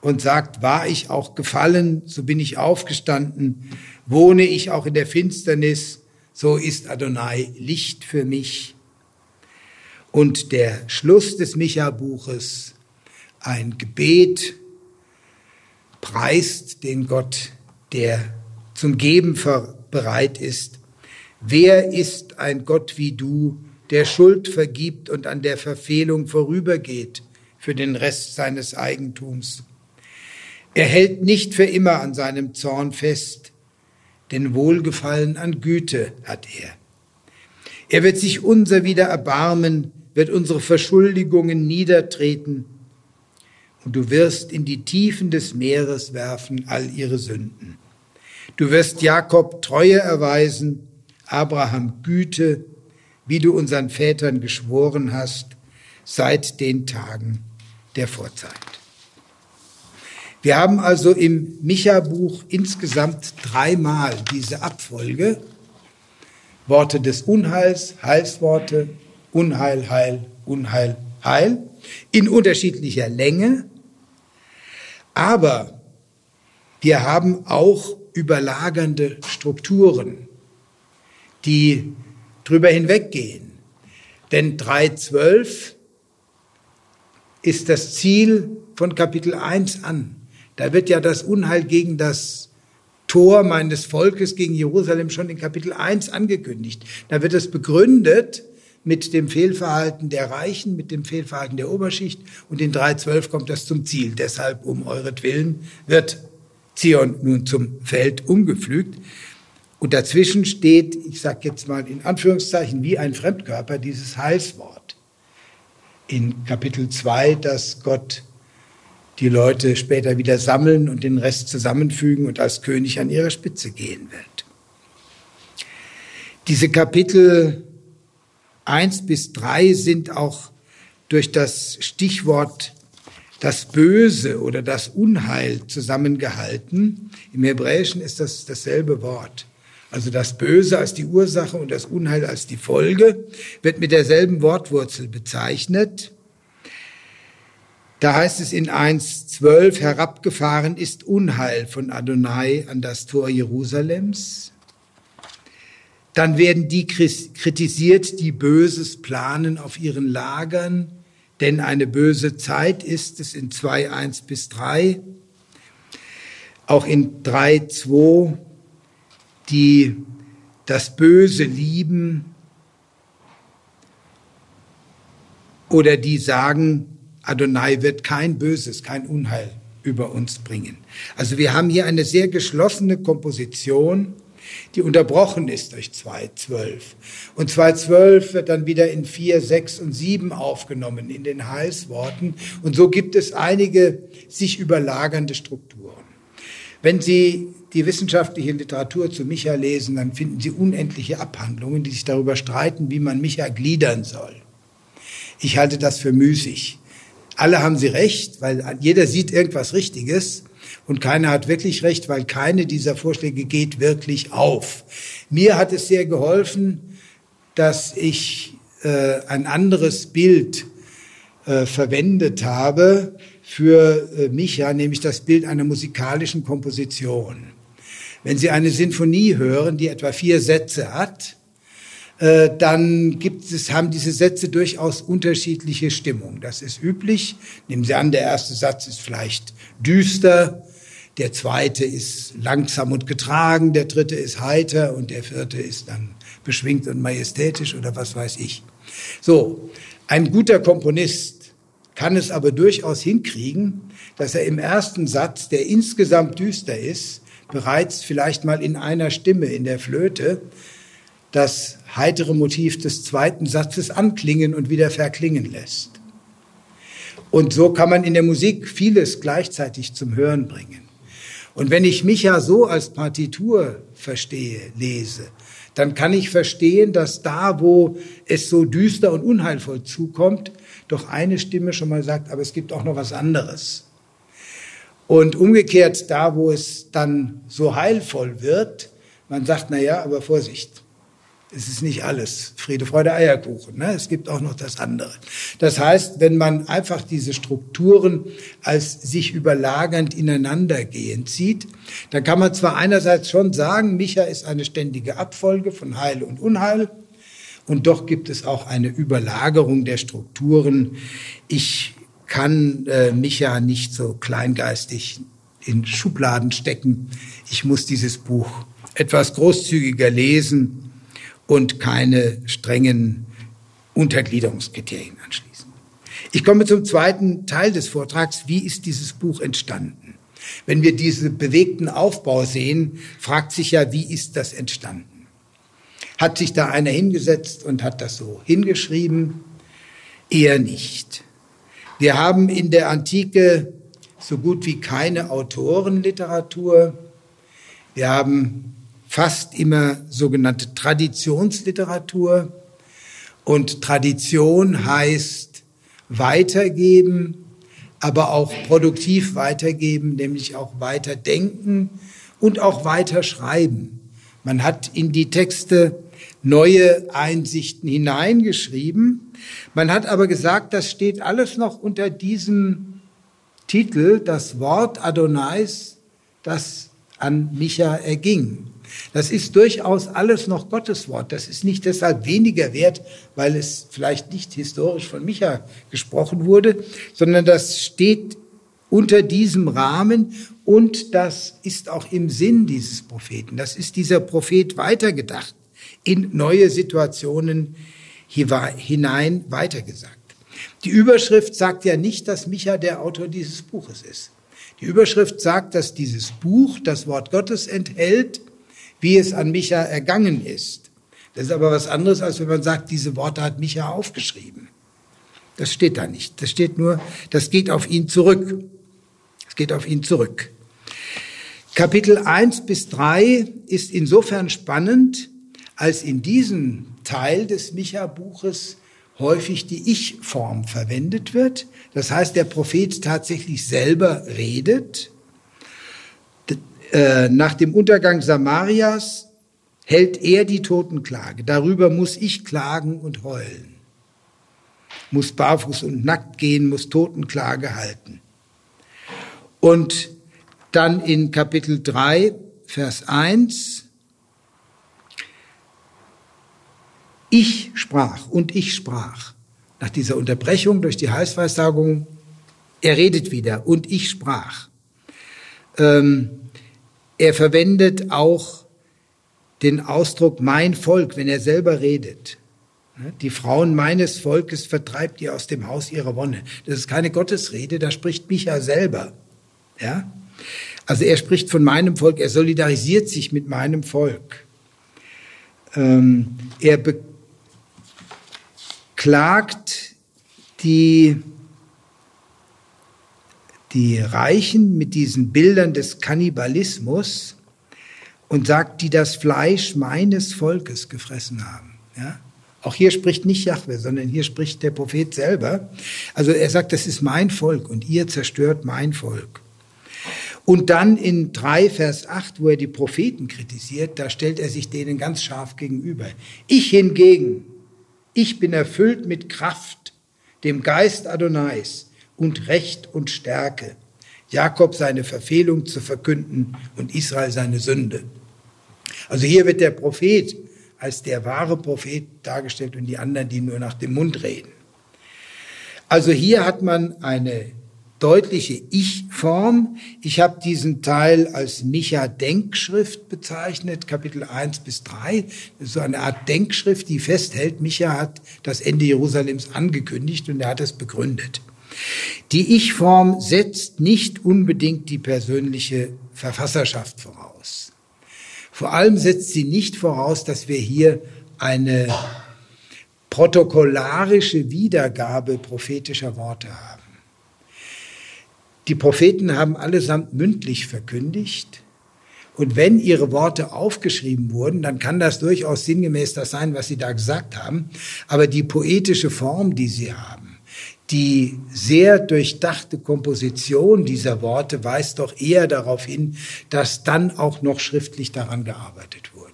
und sagt, war ich auch gefallen, so bin ich aufgestanden, wohne ich auch in der Finsternis, so ist Adonai Licht für mich. Und der Schluss des Micha-Buches, ein Gebet, preist den Gott der zum Geben bereit ist. Wer ist ein Gott wie du, der Schuld vergibt und an der Verfehlung vorübergeht für den Rest seines Eigentums? Er hält nicht für immer an seinem Zorn fest, denn Wohlgefallen an Güte hat er. Er wird sich unser wieder erbarmen, wird unsere Verschuldigungen niedertreten, und du wirst in die Tiefen des Meeres werfen all ihre Sünden. Du wirst Jakob Treue erweisen, Abraham Güte, wie du unseren Vätern geschworen hast, seit den Tagen der Vorzeit. Wir haben also im Micha-Buch insgesamt dreimal diese Abfolge. Worte des Unheils, Heilsworte, Unheil, Heil, Unheil, Heil, in unterschiedlicher Länge. Aber wir haben auch überlagernde Strukturen, die drüber hinweggehen. Denn 3.12 ist das Ziel von Kapitel 1 an. Da wird ja das Unheil gegen das Tor meines Volkes, gegen Jerusalem schon in Kapitel 1 angekündigt. Da wird es begründet mit dem Fehlverhalten der Reichen, mit dem Fehlverhalten der Oberschicht und in 3.12 kommt das zum Ziel. Deshalb um euretwillen wird Zion nun zum Feld umgepflügt. Und dazwischen steht, ich sage jetzt mal in Anführungszeichen, wie ein Fremdkörper dieses Heilswort. In Kapitel 2, dass Gott die Leute später wieder sammeln und den Rest zusammenfügen und als König an ihrer Spitze gehen wird. Diese Kapitel 1 bis 3 sind auch durch das Stichwort das Böse oder das Unheil zusammengehalten. Im Hebräischen ist das dasselbe Wort. Also das Böse als die Ursache und das Unheil als die Folge wird mit derselben Wortwurzel bezeichnet. Da heißt es in 1.12, herabgefahren ist Unheil von Adonai an das Tor Jerusalems. Dann werden die kritisiert, die Böses planen auf ihren Lagern denn eine böse Zeit ist es in 2.1 bis 3, auch in 3.2, die das Böse lieben oder die sagen, Adonai wird kein Böses, kein Unheil über uns bringen. Also wir haben hier eine sehr geschlossene Komposition die unterbrochen ist durch 2.12. Und 2.12 wird dann wieder in 4, 6 und 7 aufgenommen in den Heilsworten. Und so gibt es einige sich überlagernde Strukturen. Wenn Sie die wissenschaftliche Literatur zu Micha lesen, dann finden Sie unendliche Abhandlungen, die sich darüber streiten, wie man Micha gliedern soll. Ich halte das für müßig. Alle haben sie recht, weil jeder sieht irgendwas Richtiges. Und keiner hat wirklich recht, weil keine dieser Vorschläge geht wirklich auf. Mir hat es sehr geholfen, dass ich äh, ein anderes Bild äh, verwendet habe für äh, Micha, nämlich das Bild einer musikalischen Komposition. Wenn Sie eine Sinfonie hören, die etwa vier Sätze hat, äh, dann gibt es, haben diese Sätze durchaus unterschiedliche Stimmung. Das ist üblich. Nehmen Sie an, der erste Satz ist vielleicht düster, der zweite ist langsam und getragen, der dritte ist heiter und der vierte ist dann beschwingt und majestätisch oder was weiß ich. So, ein guter Komponist kann es aber durchaus hinkriegen, dass er im ersten Satz, der insgesamt düster ist, bereits vielleicht mal in einer Stimme in der Flöte das heitere Motiv des zweiten Satzes anklingen und wieder verklingen lässt. Und so kann man in der Musik vieles gleichzeitig zum Hören bringen. Und wenn ich mich ja so als Partitur verstehe, lese, dann kann ich verstehen, dass da, wo es so düster und unheilvoll zukommt, doch eine Stimme schon mal sagt, aber es gibt auch noch was anderes. Und umgekehrt, da, wo es dann so heilvoll wird, man sagt, na ja, aber Vorsicht, es ist nicht alles Friede, Freude, Eierkuchen. Ne? Es gibt auch noch das andere. Das heißt, wenn man einfach diese Strukturen als sich überlagernd ineinandergehend sieht, dann kann man zwar einerseits schon sagen, Micha ist eine ständige Abfolge von Heil und Unheil, und doch gibt es auch eine Überlagerung der Strukturen. Ich kann äh, Micha nicht so kleingeistig in Schubladen stecken. Ich muss dieses Buch etwas großzügiger lesen und keine strengen Untergliederungskriterien anschließen. Ich komme zum zweiten Teil des Vortrags. Wie ist dieses Buch entstanden? Wenn wir diesen bewegten Aufbau sehen, fragt sich ja, wie ist das entstanden? Hat sich da einer hingesetzt und hat das so hingeschrieben? Eher nicht. Wir haben in der Antike so gut wie keine Autorenliteratur. Wir haben fast immer sogenannte Traditionsliteratur. Und Tradition heißt weitergeben, aber auch produktiv weitergeben, nämlich auch weiterdenken und auch weiterschreiben. Man hat in die Texte neue Einsichten hineingeschrieben. Man hat aber gesagt, das steht alles noch unter diesem Titel, das Wort Adonais, das an Micha erging. Das ist durchaus alles noch Gottes Wort. Das ist nicht deshalb weniger wert, weil es vielleicht nicht historisch von Micha gesprochen wurde, sondern das steht unter diesem Rahmen und das ist auch im Sinn dieses Propheten. Das ist dieser Prophet weitergedacht, in neue Situationen hinein weitergesagt. Die Überschrift sagt ja nicht, dass Micha der Autor dieses Buches ist. Die Überschrift sagt, dass dieses Buch das Wort Gottes enthält wie es an Micha ergangen ist. Das ist aber was anderes, als wenn man sagt, diese Worte hat Micha aufgeschrieben. Das steht da nicht. Das steht nur, das geht auf ihn zurück. Es geht auf ihn zurück. Kapitel 1 bis 3 ist insofern spannend, als in diesem Teil des Micha-Buches häufig die Ich-Form verwendet wird. Das heißt, der Prophet tatsächlich selber redet äh, nach dem Untergang Samarias hält er die Totenklage. Darüber muss ich klagen und heulen. Muss barfuß und nackt gehen, muss Totenklage halten. Und dann in Kapitel 3, Vers 1, ich sprach und ich sprach. Nach dieser Unterbrechung durch die Heilsweissagung, er redet wieder und ich sprach. Ähm, er verwendet auch den Ausdruck mein Volk, wenn er selber redet. Die Frauen meines Volkes vertreibt ihr aus dem Haus ihrer Wonne. Das ist keine Gottesrede, da spricht Micha selber. Ja? Also er spricht von meinem Volk, er solidarisiert sich mit meinem Volk. Ähm, er beklagt die die Reichen mit diesen Bildern des Kannibalismus und sagt, die das Fleisch meines Volkes gefressen haben. Ja? Auch hier spricht nicht Jahwe, sondern hier spricht der Prophet selber. Also er sagt, das ist mein Volk und ihr zerstört mein Volk. Und dann in 3 Vers 8, wo er die Propheten kritisiert, da stellt er sich denen ganz scharf gegenüber. Ich hingegen, ich bin erfüllt mit Kraft, dem Geist Adonais und Recht und Stärke, Jakob seine Verfehlung zu verkünden und Israel seine Sünde. Also hier wird der Prophet als der wahre Prophet dargestellt und die anderen, die nur nach dem Mund reden. Also hier hat man eine deutliche Ich-Form. Ich habe diesen Teil als Micha-Denkschrift bezeichnet, Kapitel 1 bis 3. Das ist so eine Art Denkschrift, die festhält, Micha hat das Ende Jerusalems angekündigt und er hat es begründet. Die Ich-Form setzt nicht unbedingt die persönliche Verfasserschaft voraus. Vor allem setzt sie nicht voraus, dass wir hier eine protokollarische Wiedergabe prophetischer Worte haben. Die Propheten haben allesamt mündlich verkündigt. Und wenn ihre Worte aufgeschrieben wurden, dann kann das durchaus sinngemäß das sein, was sie da gesagt haben. Aber die poetische Form, die sie haben, die sehr durchdachte Komposition dieser Worte weist doch eher darauf hin, dass dann auch noch schriftlich daran gearbeitet wurde.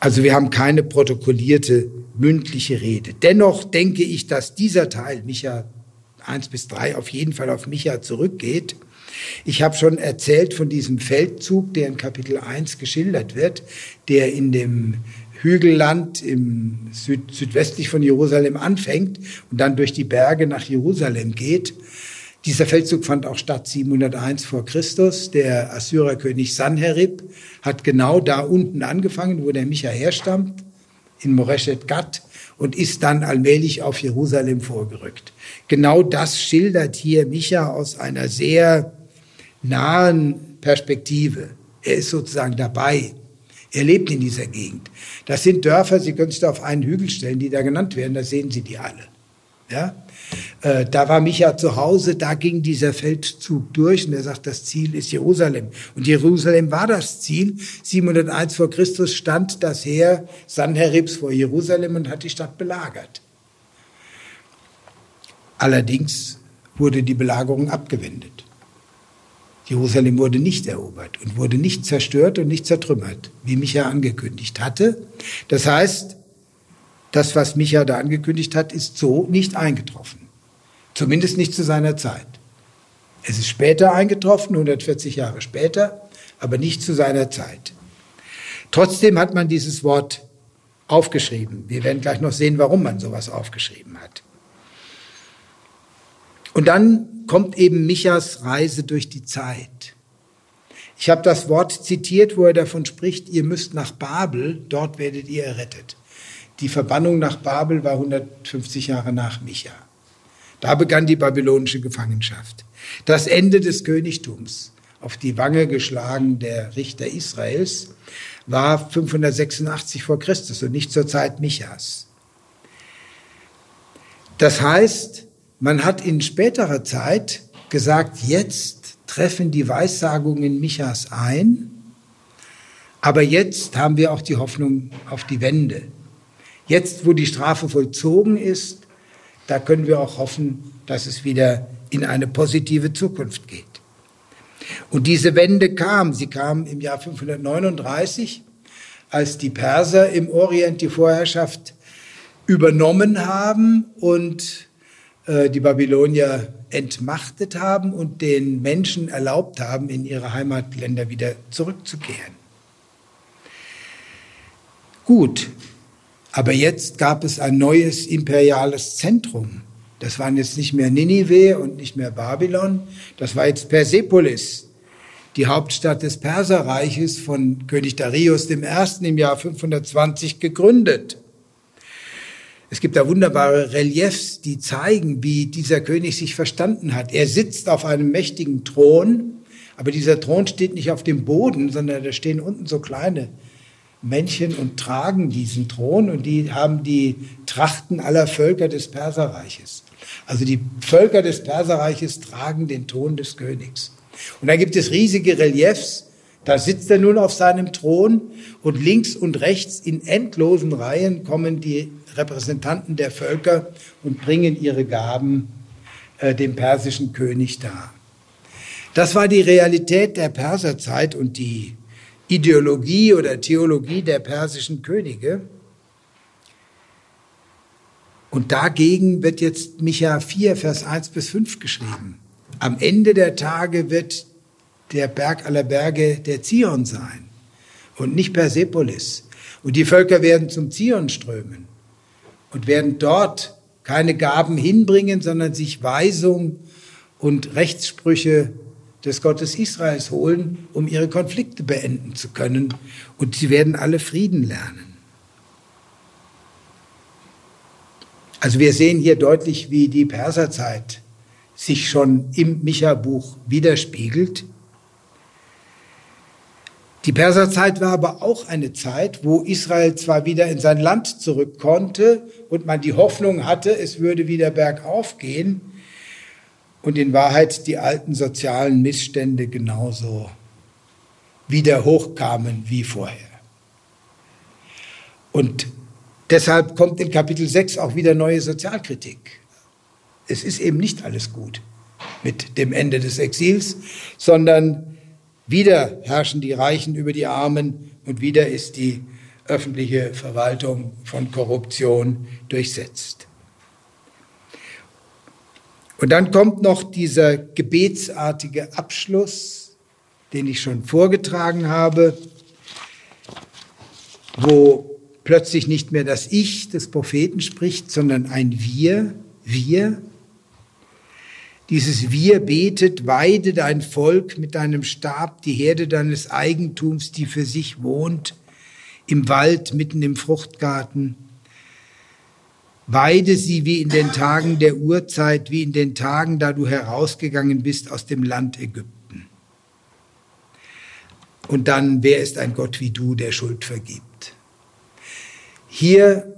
Also wir haben keine protokollierte mündliche Rede. Dennoch denke ich, dass dieser Teil, Micha 1 bis 3, auf jeden Fall auf Micha zurückgeht. Ich habe schon erzählt von diesem Feldzug, der in Kapitel 1 geschildert wird, der in dem Hügelland im Süd südwestlich von Jerusalem anfängt und dann durch die Berge nach Jerusalem geht. Dieser Feldzug fand auch statt 701 vor Christus. Der Assyrerkönig Sanherib hat genau da unten angefangen, wo der Micha herstammt, in Moreshet Gat und ist dann allmählich auf Jerusalem vorgerückt. Genau das schildert hier Micha aus einer sehr nahen Perspektive. Er ist sozusagen dabei. Er lebt in dieser Gegend. Das sind Dörfer, Sie können sich da auf einen Hügel stellen, die da genannt werden, da sehen Sie die alle. Ja? Äh, da war Micha zu Hause, da ging dieser Feldzug durch und er sagt, das Ziel ist Jerusalem. Und Jerusalem war das Ziel. 701 vor Christus stand das Heer Sanheribs vor Jerusalem und hat die Stadt belagert. Allerdings wurde die Belagerung abgewendet. Jerusalem wurde nicht erobert und wurde nicht zerstört und nicht zertrümmert, wie Micha angekündigt hatte. Das heißt, das, was Micha da angekündigt hat, ist so nicht eingetroffen. Zumindest nicht zu seiner Zeit. Es ist später eingetroffen, 140 Jahre später, aber nicht zu seiner Zeit. Trotzdem hat man dieses Wort aufgeschrieben. Wir werden gleich noch sehen, warum man sowas aufgeschrieben hat. Und dann kommt eben Michas Reise durch die Zeit. Ich habe das Wort zitiert, wo er davon spricht, ihr müsst nach Babel, dort werdet ihr errettet. Die Verbannung nach Babel war 150 Jahre nach Micha. Da begann die babylonische Gefangenschaft. Das Ende des Königtums, auf die Wange geschlagen der Richter Israels, war 586 vor Christus und nicht zur Zeit Michas. Das heißt, man hat in späterer Zeit gesagt, jetzt treffen die Weissagungen Michas ein, aber jetzt haben wir auch die Hoffnung auf die Wende. Jetzt, wo die Strafe vollzogen ist, da können wir auch hoffen, dass es wieder in eine positive Zukunft geht. Und diese Wende kam, sie kam im Jahr 539, als die Perser im Orient die Vorherrschaft übernommen haben und die Babylonier entmachtet haben und den Menschen erlaubt haben, in ihre Heimatländer wieder zurückzukehren. Gut, aber jetzt gab es ein neues imperiales Zentrum. Das waren jetzt nicht mehr Ninive und nicht mehr Babylon, das war jetzt Persepolis, die Hauptstadt des Perserreiches von König Darius I. im Jahr 520 gegründet. Es gibt da wunderbare Reliefs, die zeigen, wie dieser König sich verstanden hat. Er sitzt auf einem mächtigen Thron, aber dieser Thron steht nicht auf dem Boden, sondern da stehen unten so kleine Männchen und tragen diesen Thron und die haben die Trachten aller Völker des Perserreiches. Also die Völker des Perserreiches tragen den Thron des Königs. Und da gibt es riesige Reliefs, da sitzt er nun auf seinem Thron und links und rechts in endlosen Reihen kommen die Repräsentanten der Völker und bringen ihre Gaben äh, dem persischen König dar. Das war die Realität der Perserzeit und die Ideologie oder Theologie der persischen Könige. Und dagegen wird jetzt Micha 4, Vers 1 bis 5 geschrieben. Am Ende der Tage wird der Berg aller Berge der Zion sein und nicht Persepolis. Und die Völker werden zum Zion strömen und werden dort keine Gaben hinbringen, sondern sich Weisung und Rechtssprüche des Gottes Israels holen, um ihre Konflikte beenden zu können. Und sie werden alle Frieden lernen. Also wir sehen hier deutlich, wie die Perserzeit sich schon im Micha-Buch widerspiegelt. Die Perserzeit war aber auch eine Zeit, wo Israel zwar wieder in sein Land zurück konnte und man die Hoffnung hatte, es würde wieder bergauf gehen und in Wahrheit die alten sozialen Missstände genauso wieder hochkamen wie vorher. Und deshalb kommt in Kapitel 6 auch wieder neue Sozialkritik. Es ist eben nicht alles gut mit dem Ende des Exils, sondern wieder herrschen die Reichen über die Armen und wieder ist die öffentliche Verwaltung von Korruption durchsetzt. Und dann kommt noch dieser gebetsartige Abschluss, den ich schon vorgetragen habe, wo plötzlich nicht mehr das Ich des Propheten spricht, sondern ein Wir, wir, dieses Wir betet, weide dein Volk mit deinem Stab, die Herde deines Eigentums, die für sich wohnt, im Wald, mitten im Fruchtgarten. Weide sie wie in den Tagen der Urzeit, wie in den Tagen, da du herausgegangen bist aus dem Land Ägypten. Und dann, wer ist ein Gott wie du, der Schuld vergibt? Hier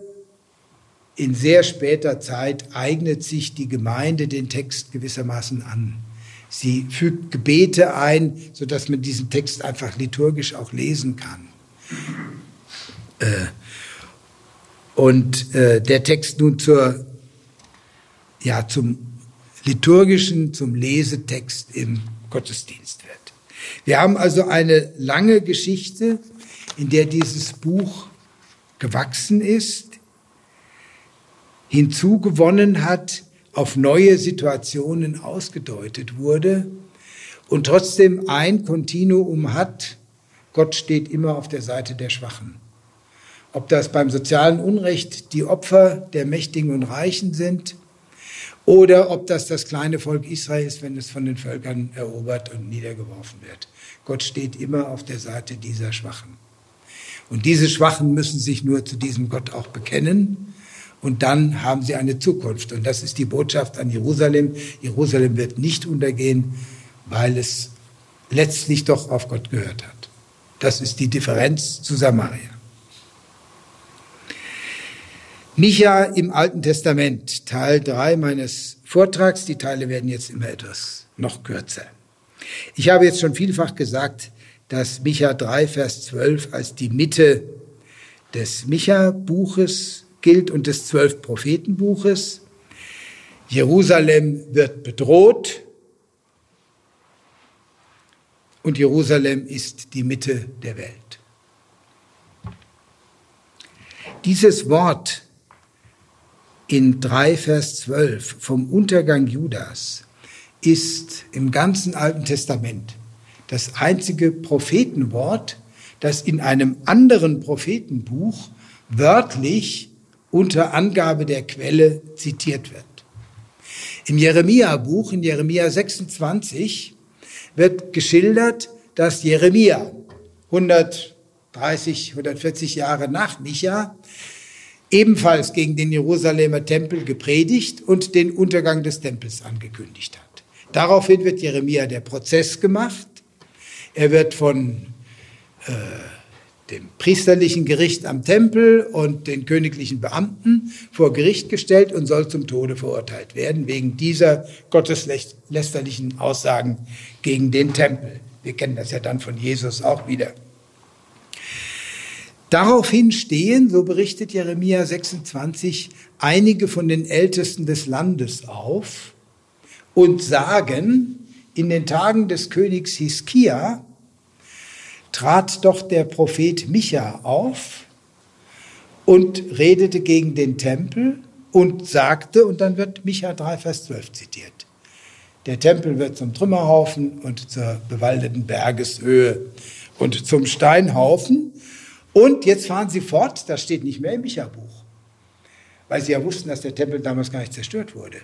in sehr später Zeit eignet sich die Gemeinde den Text gewissermaßen an. Sie fügt Gebete ein, sodass man diesen Text einfach liturgisch auch lesen kann. Äh, und äh, der Text nun zur, ja, zum liturgischen, zum Lesetext im Gottesdienst wird. Wir haben also eine lange Geschichte, in der dieses Buch gewachsen ist, hinzugewonnen hat, auf neue Situationen ausgedeutet wurde und trotzdem ein Kontinuum hat, Gott steht immer auf der Seite der Schwachen. Ob das beim sozialen Unrecht die Opfer der Mächtigen und Reichen sind oder ob das das kleine Volk Israel ist, wenn es von den Völkern erobert und niedergeworfen wird. Gott steht immer auf der Seite dieser Schwachen. Und diese Schwachen müssen sich nur zu diesem Gott auch bekennen und dann haben sie eine Zukunft. Und das ist die Botschaft an Jerusalem. Jerusalem wird nicht untergehen, weil es letztlich doch auf Gott gehört hat. Das ist die Differenz zu Samaria. Micha im Alten Testament, Teil 3 meines Vortrags. Die Teile werden jetzt immer etwas noch kürzer. Ich habe jetzt schon vielfach gesagt, dass Micha 3, Vers 12 als die Mitte des Micha-Buches gilt und des zwölf Prophetenbuches. Jerusalem wird bedroht und Jerusalem ist die Mitte der Welt. Dieses Wort in 3 Vers 12 vom Untergang Judas ist im ganzen Alten Testament das einzige Prophetenwort, das in einem anderen Prophetenbuch wörtlich unter Angabe der Quelle zitiert wird. Im Jeremia-Buch, in Jeremia 26, wird geschildert, dass Jeremia 130, 140 Jahre nach Micha ebenfalls gegen den Jerusalemer Tempel gepredigt und den Untergang des Tempels angekündigt hat. Daraufhin wird Jeremia der Prozess gemacht. Er wird von äh, dem priesterlichen Gericht am Tempel und den königlichen Beamten vor Gericht gestellt und soll zum Tode verurteilt werden wegen dieser gotteslästerlichen Aussagen gegen den Tempel. Wir kennen das ja dann von Jesus auch wieder. Daraufhin stehen, so berichtet Jeremia 26, einige von den Ältesten des Landes auf und sagen, in den Tagen des Königs Hiskia trat doch der Prophet Micha auf und redete gegen den Tempel und sagte, und dann wird Micha 3, Vers 12 zitiert, der Tempel wird zum Trümmerhaufen und zur bewaldeten Bergeshöhe und zum Steinhaufen. Und jetzt fahren sie fort, das steht nicht mehr im Micha-Buch, weil sie ja wussten, dass der Tempel damals gar nicht zerstört wurde.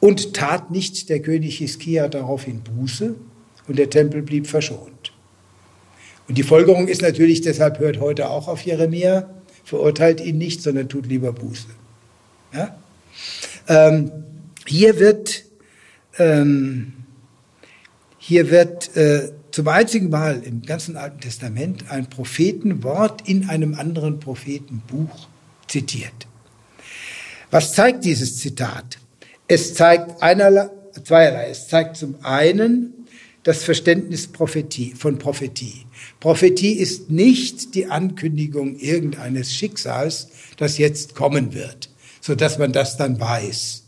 Und tat nicht der König Hiskia daraufhin Buße und der Tempel blieb verschont. Und die Folgerung ist natürlich, deshalb hört heute auch auf Jeremia, verurteilt ihn nicht, sondern tut lieber Buße. Ja? Ähm, hier wird, ähm, hier wird äh, zum einzigen Mal im ganzen Alten Testament ein Prophetenwort in einem anderen Prophetenbuch zitiert. Was zeigt dieses Zitat? Es zeigt einerlei, zweierlei. Es zeigt zum einen das Verständnis Prophetie, von Prophetie. Prophetie ist nicht die Ankündigung irgendeines Schicksals, das jetzt kommen wird, so dass man das dann weiß,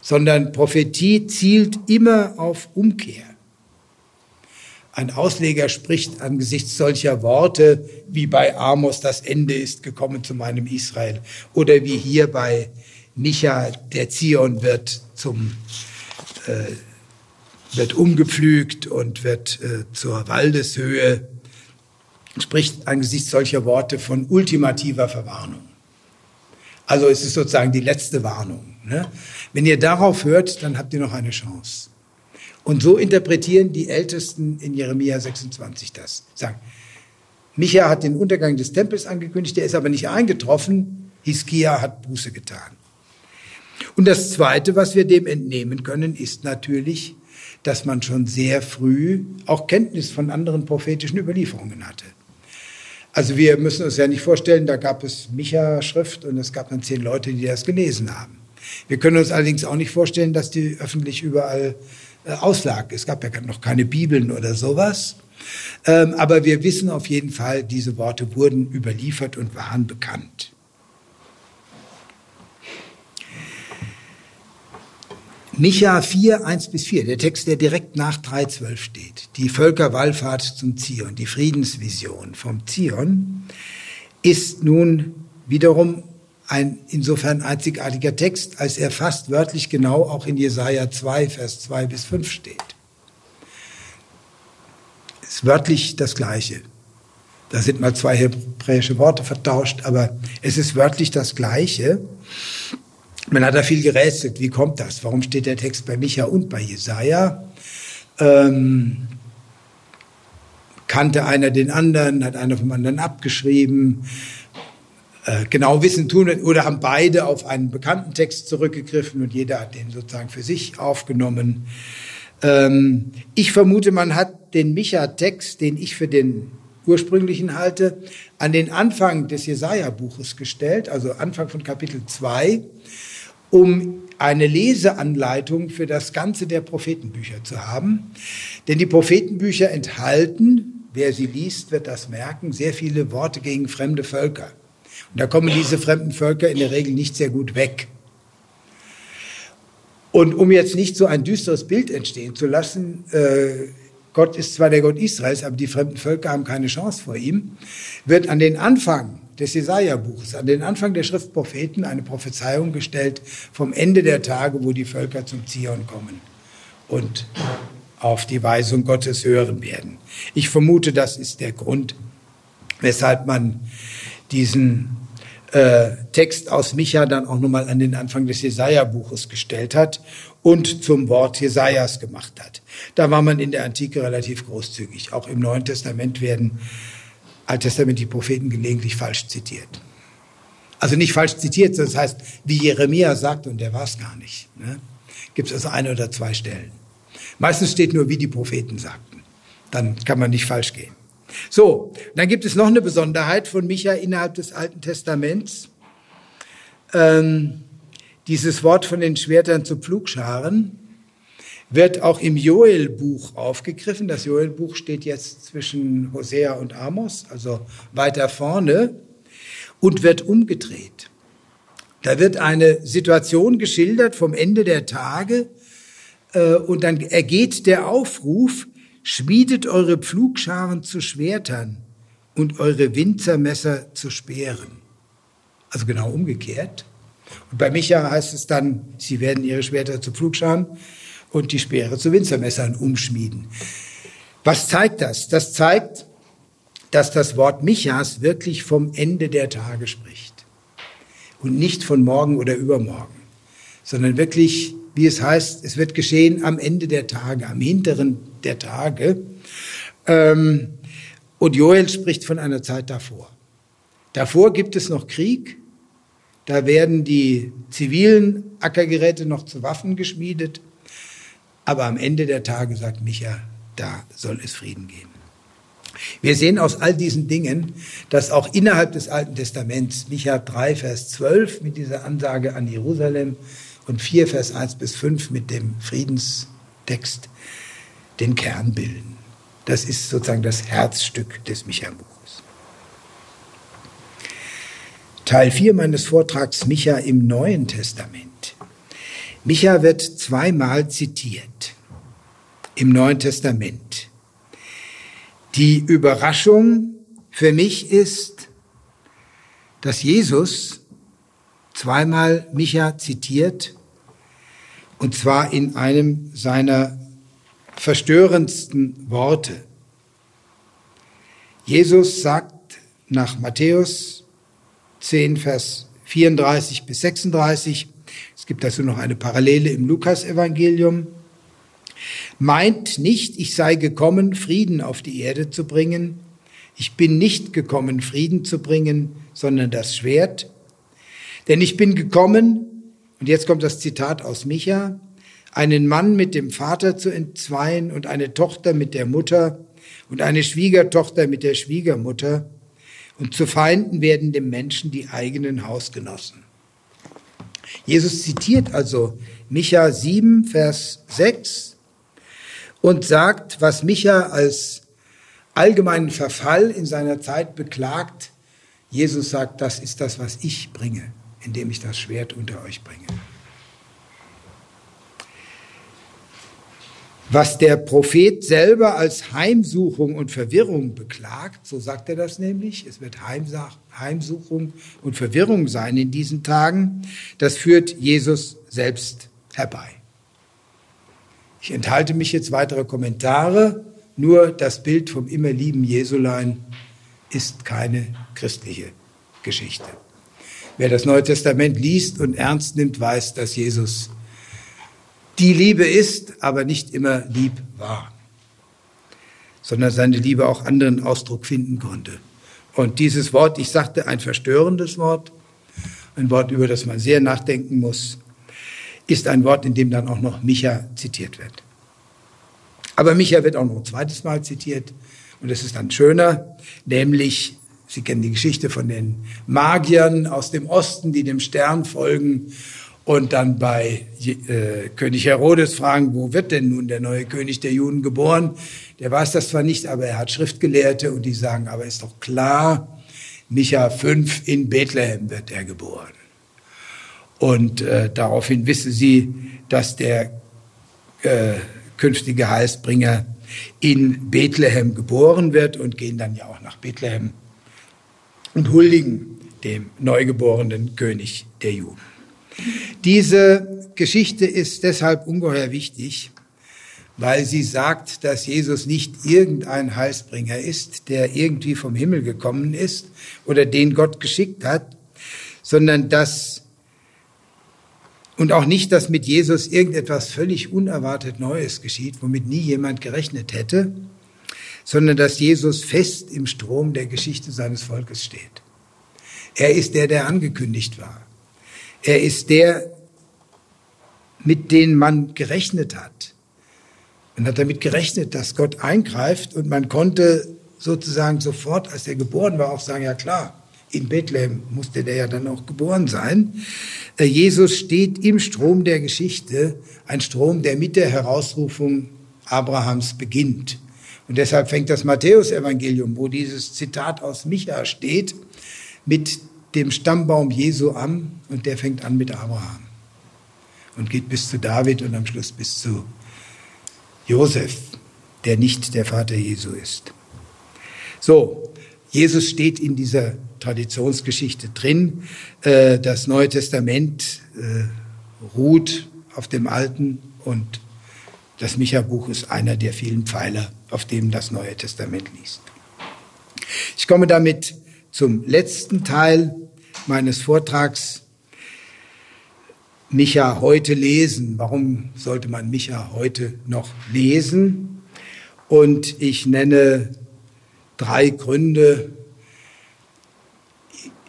sondern Prophetie zielt immer auf Umkehr. Ein Ausleger spricht angesichts solcher Worte wie bei Amos, das Ende ist gekommen zu meinem Israel, oder wie hier bei Micha, der Zion wird zum äh, wird umgepflügt und wird äh, zur Waldeshöhe, spricht angesichts solcher Worte von ultimativer Verwarnung. Also es ist sozusagen die letzte Warnung. Ne? Wenn ihr darauf hört, dann habt ihr noch eine Chance. Und so interpretieren die Ältesten in Jeremia 26 das. Sagen, Micha hat den Untergang des Tempels angekündigt, der ist aber nicht eingetroffen. Hiskia hat Buße getan. Und das Zweite, was wir dem entnehmen können, ist natürlich, dass man schon sehr früh auch Kenntnis von anderen prophetischen Überlieferungen hatte. Also wir müssen uns ja nicht vorstellen, da gab es Micha-Schrift und es gab dann zehn Leute, die das gelesen haben. Wir können uns allerdings auch nicht vorstellen, dass die öffentlich überall äh, auslag. Es gab ja noch keine Bibeln oder sowas. Ähm, aber wir wissen auf jeden Fall, diese Worte wurden überliefert und waren bekannt. Micha 4, 1 bis 4, der Text, der direkt nach 3.12 steht. Die Völkerwallfahrt zum Zion, die Friedensvision vom Zion, ist nun wiederum ein insofern einzigartiger Text, als er fast wörtlich genau auch in Jesaja 2, Vers 2 bis 5 steht. Ist wörtlich das Gleiche. Da sind mal zwei hebräische Worte vertauscht, aber es ist wörtlich das Gleiche. Man hat da viel gerätselt. Wie kommt das? Warum steht der Text bei Micha und bei Jesaja? Ähm, kannte einer den anderen, hat einer vom anderen abgeschrieben. Äh, genau wissen tun oder haben beide auf einen bekannten Text zurückgegriffen und jeder hat den sozusagen für sich aufgenommen. Ähm, ich vermute, man hat den Micha-Text, den ich für den ursprünglichen halte, an den Anfang des Jesaja-Buches gestellt, also Anfang von Kapitel 2 um eine Leseanleitung für das Ganze der Prophetenbücher zu haben. Denn die Prophetenbücher enthalten, wer sie liest, wird das merken, sehr viele Worte gegen fremde Völker. Und da kommen diese fremden Völker in der Regel nicht sehr gut weg. Und um jetzt nicht so ein düsteres Bild entstehen zu lassen, äh, Gott ist zwar der Gott Israels, aber die fremden Völker haben keine Chance vor ihm, wird an den Anfang des Jesaja-Buches, an den Anfang der Schriftpropheten, eine Prophezeiung gestellt vom Ende der Tage, wo die Völker zum Zion kommen und auf die Weisung Gottes hören werden. Ich vermute, das ist der Grund, weshalb man diesen äh, Text aus Micha dann auch nochmal an den Anfang des Jesaja-Buches gestellt hat und zum Wort Jesajas gemacht hat. Da war man in der Antike relativ großzügig. Auch im Neuen Testament werden alttestamentliche Propheten gelegentlich falsch zitiert. Also nicht falsch zitiert, das heißt, wie Jeremia sagt, und der war es gar nicht. Ne? Gibt es also eine oder zwei Stellen. Meistens steht nur, wie die Propheten sagten. Dann kann man nicht falsch gehen. So, dann gibt es noch eine Besonderheit von Micha innerhalb des Alten Testaments. Ähm, dieses Wort von den Schwertern zu Pflugscharen wird auch im Joel-Buch aufgegriffen. Das Joel-Buch steht jetzt zwischen Hosea und Amos, also weiter vorne, und wird umgedreht. Da wird eine Situation geschildert vom Ende der Tage äh, und dann ergeht der Aufruf, schmiedet eure Pflugscharen zu Schwertern und eure Winzermesser zu Speeren. Also genau umgekehrt. Und bei Micha heißt es dann, sie werden ihre Schwerter zu Pflugscharen und die Speere zu Winzermessern umschmieden. Was zeigt das? Das zeigt, dass das Wort Michas wirklich vom Ende der Tage spricht. Und nicht von morgen oder übermorgen, sondern wirklich, wie es heißt, es wird geschehen am Ende der Tage, am hinteren der Tage. Ähm, und Joel spricht von einer Zeit davor. Davor gibt es noch Krieg. Da werden die zivilen Ackergeräte noch zu Waffen geschmiedet. Aber am Ende der Tage, sagt Micha, da soll es Frieden geben. Wir sehen aus all diesen Dingen, dass auch innerhalb des Alten Testaments Micha 3, Vers 12 mit dieser Ansage an Jerusalem und 4, Vers 1 bis 5 mit dem Friedenstext den Kern bilden. Das ist sozusagen das Herzstück des Micha-Buches. Teil 4 meines Vortrags Micha im Neuen Testament. Micha wird zweimal zitiert im Neuen Testament. Die Überraschung für mich ist, dass Jesus zweimal Micha zitiert, und zwar in einem seiner verstörendsten Worte. Jesus sagt nach Matthäus 10, Vers 34 bis 36, es gibt dazu noch eine Parallele im Lukasevangelium, meint nicht, ich sei gekommen, Frieden auf die Erde zu bringen. Ich bin nicht gekommen, Frieden zu bringen, sondern das Schwert. Denn ich bin gekommen, und jetzt kommt das Zitat aus Micha, einen Mann mit dem Vater zu entzweien und eine Tochter mit der Mutter und eine Schwiegertochter mit der Schwiegermutter, und zu Feinden werden dem Menschen die eigenen Hausgenossen. Jesus zitiert also Micha 7, Vers 6 und sagt, was Micha als allgemeinen Verfall in seiner Zeit beklagt. Jesus sagt, das ist das, was ich bringe, indem ich das Schwert unter euch bringe. Was der Prophet selber als Heimsuchung und Verwirrung beklagt, so sagt er das nämlich, es wird Heimsuchung und Verwirrung sein in diesen Tagen, das führt Jesus selbst herbei. Ich enthalte mich jetzt weitere Kommentare, nur das Bild vom immer lieben Jesulein ist keine christliche Geschichte. Wer das Neue Testament liest und ernst nimmt, weiß, dass Jesus die Liebe ist, aber nicht immer lieb war, sondern seine Liebe auch anderen Ausdruck finden konnte. Und dieses Wort, ich sagte, ein verstörendes Wort, ein Wort, über das man sehr nachdenken muss, ist ein Wort, in dem dann auch noch Micha zitiert wird. Aber Micha wird auch noch ein zweites Mal zitiert und es ist dann schöner, nämlich, Sie kennen die Geschichte von den Magiern aus dem Osten, die dem Stern folgen und dann bei äh, König Herodes fragen, wo wird denn nun der neue König der Juden geboren? Der weiß das zwar nicht, aber er hat Schriftgelehrte und die sagen, aber ist doch klar, Micha 5 in Bethlehem wird er geboren. Und äh, daraufhin wissen sie, dass der äh, künftige Heilsbringer in Bethlehem geboren wird und gehen dann ja auch nach Bethlehem und huldigen dem neugeborenen König der Juden. Diese Geschichte ist deshalb ungeheuer wichtig, weil sie sagt, dass Jesus nicht irgendein Heilsbringer ist, der irgendwie vom Himmel gekommen ist oder den Gott geschickt hat, sondern dass und auch nicht, dass mit Jesus irgendetwas völlig unerwartet Neues geschieht, womit nie jemand gerechnet hätte, sondern dass Jesus fest im Strom der Geschichte seines Volkes steht. Er ist der, der angekündigt war. Er ist der, mit dem man gerechnet hat. Man hat damit gerechnet, dass Gott eingreift und man konnte sozusagen sofort, als er geboren war, auch sagen, ja klar, In Bethlehem musste der ja dann auch geboren sein. Äh, Jesus steht im Strom der Geschichte, ein Strom, der mit der Herausrufung Abrahams beginnt. Und deshalb fängt das Matthäusevangelium, wo dieses Zitat aus Micha steht, mit dem Stammbaum Jesu an und der fängt an mit Abraham und geht bis zu David und am Schluss bis zu Josef, der nicht der Vater Jesu ist. So, Jesus steht in dieser Traditionsgeschichte drin. Äh, das Neue Testament äh, ruht auf dem Alten und das Micha-Buch ist einer der vielen Pfeiler, auf dem das Neue Testament liest. Ich komme damit zum letzten Teil meines Vortrags. Micha heute lesen. Warum sollte man Micha heute noch lesen? Und ich nenne drei Gründe.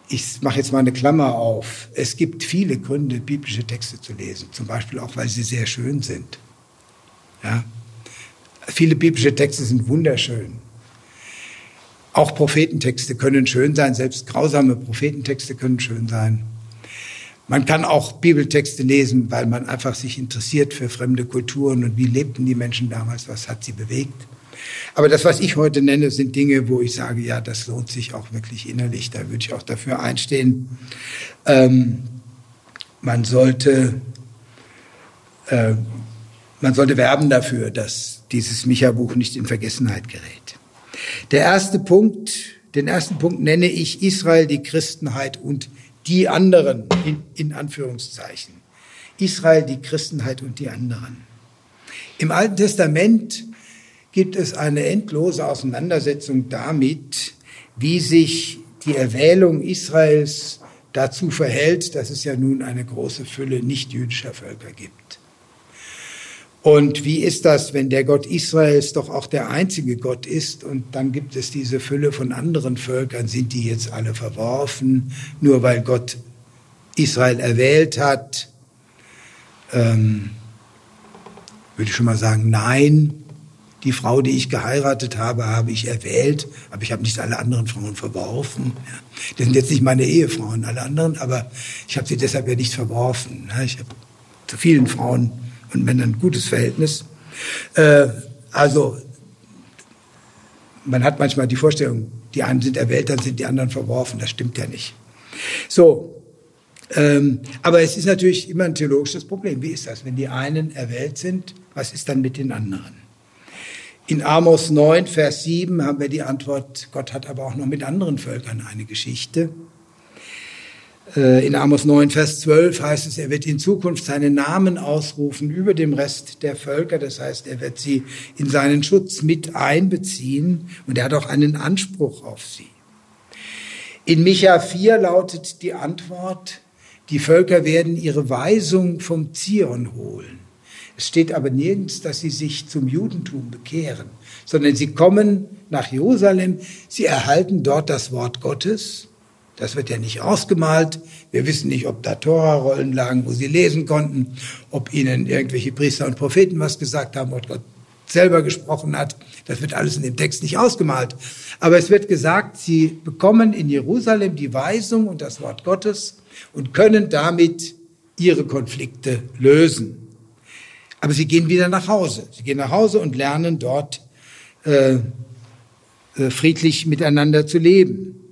Ich mache jetzt mal eine Klammer auf. Es gibt viele Gründe, biblische Texte zu lesen. Zum Beispiel auch, weil sie sehr schön sind. Ja? Viele biblische Texte sind wunderschön. Auch Prophetentexte können schön sein, selbst grausame Prophetentexte können schön sein. Man kann auch Bibeltexte lesen, weil man einfach sich interessiert für fremde Kulturen und wie lebten die Menschen damals, was hat sie bewegt. Aber das, was ich heute nenne, sind Dinge, wo ich sage, ja, das lohnt sich auch wirklich innerlich. Da würde ich auch dafür einstehen. Ähm, man sollte äh, man sollte werben dafür, dass dieses Micha-Buch nicht in Vergessenheit gerät. Der erste Punkt, den ersten Punkt nenne ich Israel, die Christenheit und die anderen in, in Anführungszeichen. Israel, die Christenheit und die anderen. Im Alten Testament gibt es eine endlose Auseinandersetzung damit, wie sich die Erwählung Israels dazu verhält, dass es ja nun eine große Fülle nicht-jüdischer Völker gibt. Und wie ist das, wenn der Gott Israels doch auch der einzige Gott ist und dann gibt es diese Fülle von anderen Völkern, sind die jetzt alle verworfen, nur weil Gott Israel erwählt hat? Ähm, würde ich schon mal sagen, nein. Die Frau, die ich geheiratet habe, habe ich erwählt, aber ich habe nicht alle anderen Frauen verworfen. Das sind jetzt nicht meine Ehefrauen, alle anderen, aber ich habe sie deshalb ja nicht verworfen. Ich habe zu vielen Frauen und Männern ein gutes Verhältnis. Äh, also man hat manchmal die Vorstellung, die einen sind erwählt, dann sind die anderen verworfen. Das stimmt ja nicht. So, ähm, aber es ist natürlich immer ein theologisches Problem. Wie ist das, wenn die einen erwählt sind? Was ist dann mit den anderen? In Amos 9, Vers 7 haben wir die Antwort, Gott hat aber auch noch mit anderen Völkern eine Geschichte. Äh, in Amos 9, Vers 12 heißt es, er wird in Zukunft seinen Namen ausrufen über dem Rest der Völker. Das heißt, er wird sie in seinen Schutz mit einbeziehen und er hat auch einen Anspruch auf sie. In Micha 4 lautet die Antwort, die Völker werden ihre Weisung vom Zion holen. Es steht aber nirgends, dass sie sich zum Judentum bekehren, sondern sie kommen nach Jerusalem, sie erhalten dort das Wort Gottes das wird ja nicht ausgemalt. Wir wissen nicht, ob da Tora-Rollen lagen, wo sie lesen konnten, ob ihnen irgendwelche Priester und Propheten was gesagt haben, ob Gott selber gesprochen hat. Das wird alles in dem Text nicht ausgemalt. Aber es wird gesagt, sie bekommen in Jerusalem die Weisung und das Wort Gottes und können damit ihre Konflikte lösen. Aber sie gehen wieder nach Hause. Sie gehen nach Hause und lernen dort äh, äh friedlich miteinander zu leben.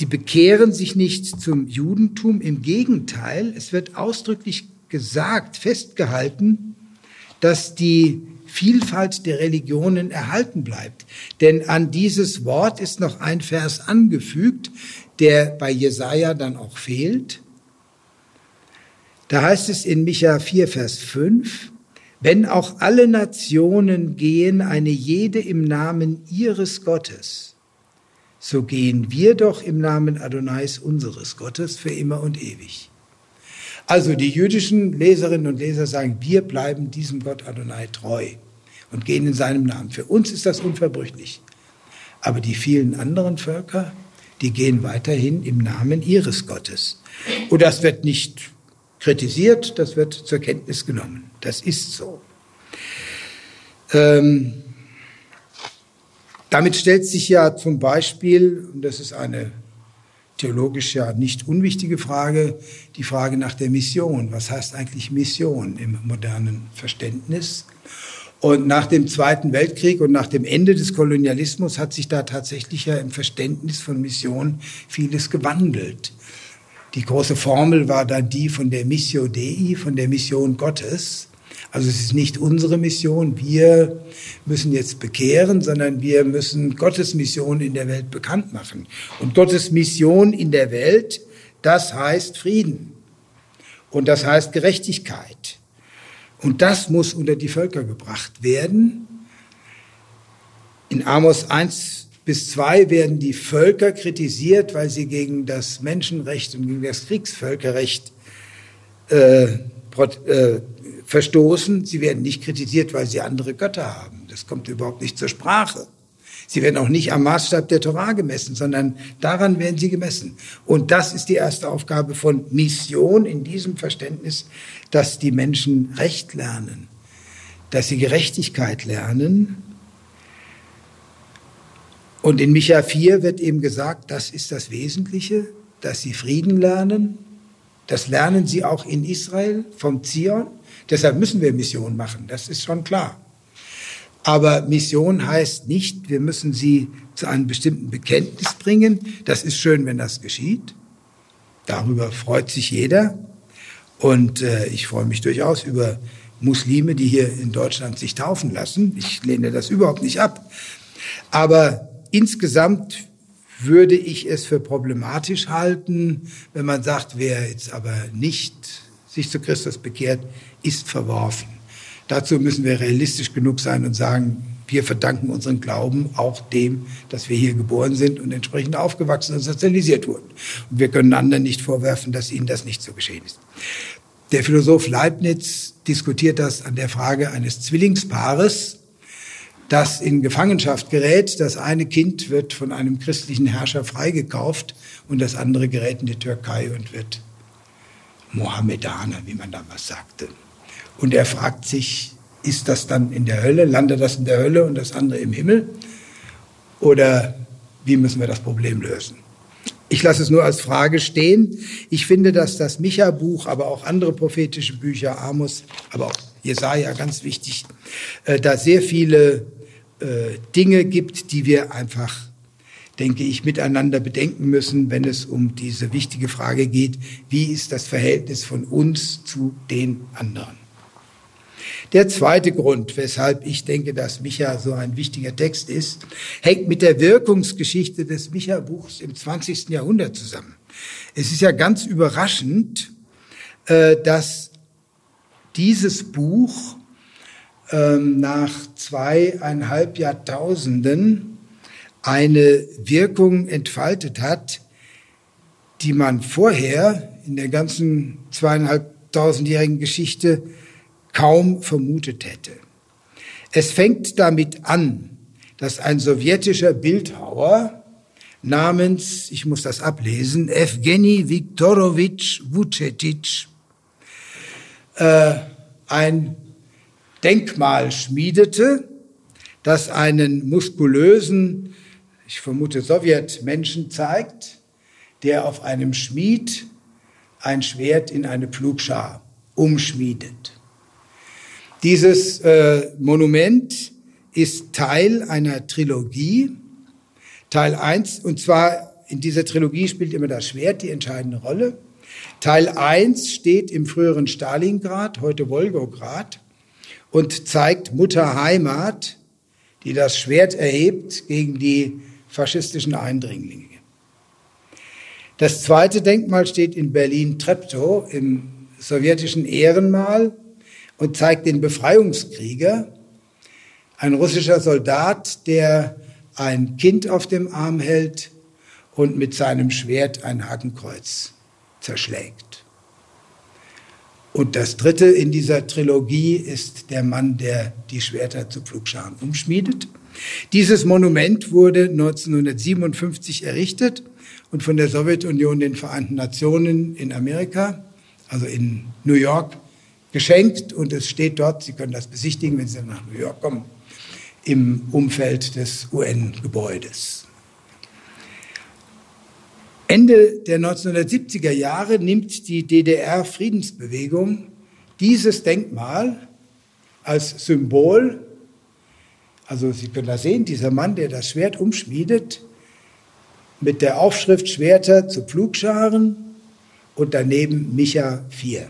Sie bekehren sich nicht zum Judentum, im Gegenteil, es wird ausdrücklich gesagt, festgehalten, dass die Vielfalt der Religionen erhalten bleibt. Denn an dieses Wort ist noch ein Vers angefügt, der bei Jesaja dann auch fehlt. Da heißt es in Micha 4, Vers 5, wenn auch alle Nationen gehen, eine jede im Namen ihres Gottes, so gehen wir doch im Namen Adonais unseres Gottes für immer und ewig. Also die jüdischen Leserinnen und Leser sagen, wir bleiben diesem Gott Adonai treu und gehen in seinem Namen. Für uns ist das unverbrüchlich. Aber die vielen anderen Völker, die gehen weiterhin im Namen ihres Gottes. Und das wird nicht kritisiert, das wird zur Kenntnis genommen. Das ist so. Ähm, damit stellt sich ja zum Beispiel, und das ist eine theologisch ja nicht unwichtige Frage, die Frage nach der Mission. Was heißt eigentlich Mission im modernen Verständnis? Und nach dem Zweiten Weltkrieg und nach dem Ende des Kolonialismus hat sich da tatsächlich ja im Verständnis von Mission vieles gewandelt. Die große Formel war dann die von der Missio Dei, von der Mission Gottes. Also es ist nicht unsere Mission, wir müssen jetzt bekehren, sondern wir müssen Gottes Mission in der Welt bekannt machen. Und Gottes Mission in der Welt, das heißt Frieden. Und das heißt Gerechtigkeit. Und das muss unter die Völker gebracht werden. In Amos 1 bis 2 werden die Völker kritisiert, weil sie gegen das Menschenrecht und gegen das Kriegsvölkerrecht äh, äh, verstoßen. Sie werden nicht kritisiert, weil sie andere Götter haben. Das kommt überhaupt nicht zur Sprache. Sie werden auch nicht am Maßstab der Torah gemessen, sondern daran werden sie gemessen. Und das ist die erste Aufgabe von Mission in diesem Verständnis, dass die Menschen Recht lernen, dass sie Gerechtigkeit lernen. Und in Micha 4 wird eben gesagt, das ist das Wesentliche, dass sie Frieden lernen. Das lernen sie auch in Israel vom Zion. Deshalb müssen wir Mission machen, das ist schon klar. Aber Mission heißt nicht, wir müssen sie zu einem bestimmten Bekenntnis bringen. Das ist schön, wenn das geschieht. Darüber freut sich jeder. Und äh, ich freue mich durchaus über Muslime, die hier in Deutschland sich taufen lassen. Ich lehne das überhaupt nicht ab. Aber insgesamt würde ich es für problematisch halten, wenn man sagt, wer jetzt aber nicht sich zu Christus bekehrt, ist verworfen. Dazu müssen wir realistisch genug sein und sagen, wir verdanken unseren Glauben auch dem, dass wir hier geboren sind und entsprechend aufgewachsen und sozialisiert wurden. Und wir können anderen nicht vorwerfen, dass ihnen das nicht so geschehen ist. Der Philosoph Leibniz diskutiert das an der Frage eines Zwillingspaares, das in Gefangenschaft gerät. Das eine Kind wird von einem christlichen Herrscher freigekauft und das andere gerät in die Türkei und wird Mohammedaner, wie man damals sagte. Und er fragt sich, ist das dann in der Hölle, landet das in der Hölle und das andere im Himmel? Oder wie müssen wir das Problem lösen? Ich lasse es nur als Frage stehen. Ich finde, dass das Micha-Buch, aber auch andere prophetische Bücher, Amos, aber auch Jesaja, ganz wichtig, äh, da sehr viele äh, Dinge gibt, die wir einfach denke ich, miteinander bedenken müssen, wenn es um diese wichtige Frage geht, wie ist das Verhältnis von uns zu den anderen. Der zweite Grund, weshalb ich denke, dass Micha so ein wichtiger Text ist, hängt mit der Wirkungsgeschichte des Micha-Buchs im 20. Jahrhundert zusammen. Es ist ja ganz überraschend, äh, dass dieses Buch ähm, nach zweieinhalb Jahrtausenden eine Wirkung entfaltet hat, die man vorher in der ganzen zweieinhalbtausendjährigen Geschichte kaum vermutet hätte. Es fängt damit an, dass ein sowjetischer Bildhauer namens, ich muss das ablesen, Evgeny Viktorowitsch Vucetic äh, ein Denkmal schmiedete, das einen muskulösen ich vermute Sowjetmenschen zeigt, der auf einem Schmied ein Schwert in eine Pflugschar umschmiedet. Dieses äh, Monument ist Teil einer Trilogie, Teil 1, und zwar in dieser Trilogie spielt immer das Schwert die entscheidende Rolle. Teil 1 steht im früheren Stalingrad, heute Wolgograd, und zeigt Mutter Heimat, die das Schwert erhebt gegen die faschistischen Eindringlinge. Das zweite Denkmal steht in Berlin-Treptow im sowjetischen Ehrenmal und zeigt den Befreiungskrieger, ein russischer Soldat, der ein Kind auf dem Arm hält und mit seinem Schwert ein Hakenkreuz zerschlägt. Und das dritte in dieser Trilogie ist der Mann, der die Schwerter zu Pflugscharen umschmiedet. Dieses Monument wurde 1957 errichtet und von der Sowjetunion den Vereinten Nationen in Amerika, also in New York, geschenkt und es steht dort, Sie können das besichtigen, wenn Sie nach New York kommen, im Umfeld des UN-Gebäudes. Ende der 1970er Jahre nimmt die DDR-Friedensbewegung dieses Denkmal als Symbol, also Sie können da sehen, dieser Mann, der das Schwert umschmiedet, mit der Aufschrift Schwerter zu Pflugscharen und daneben Micha 4.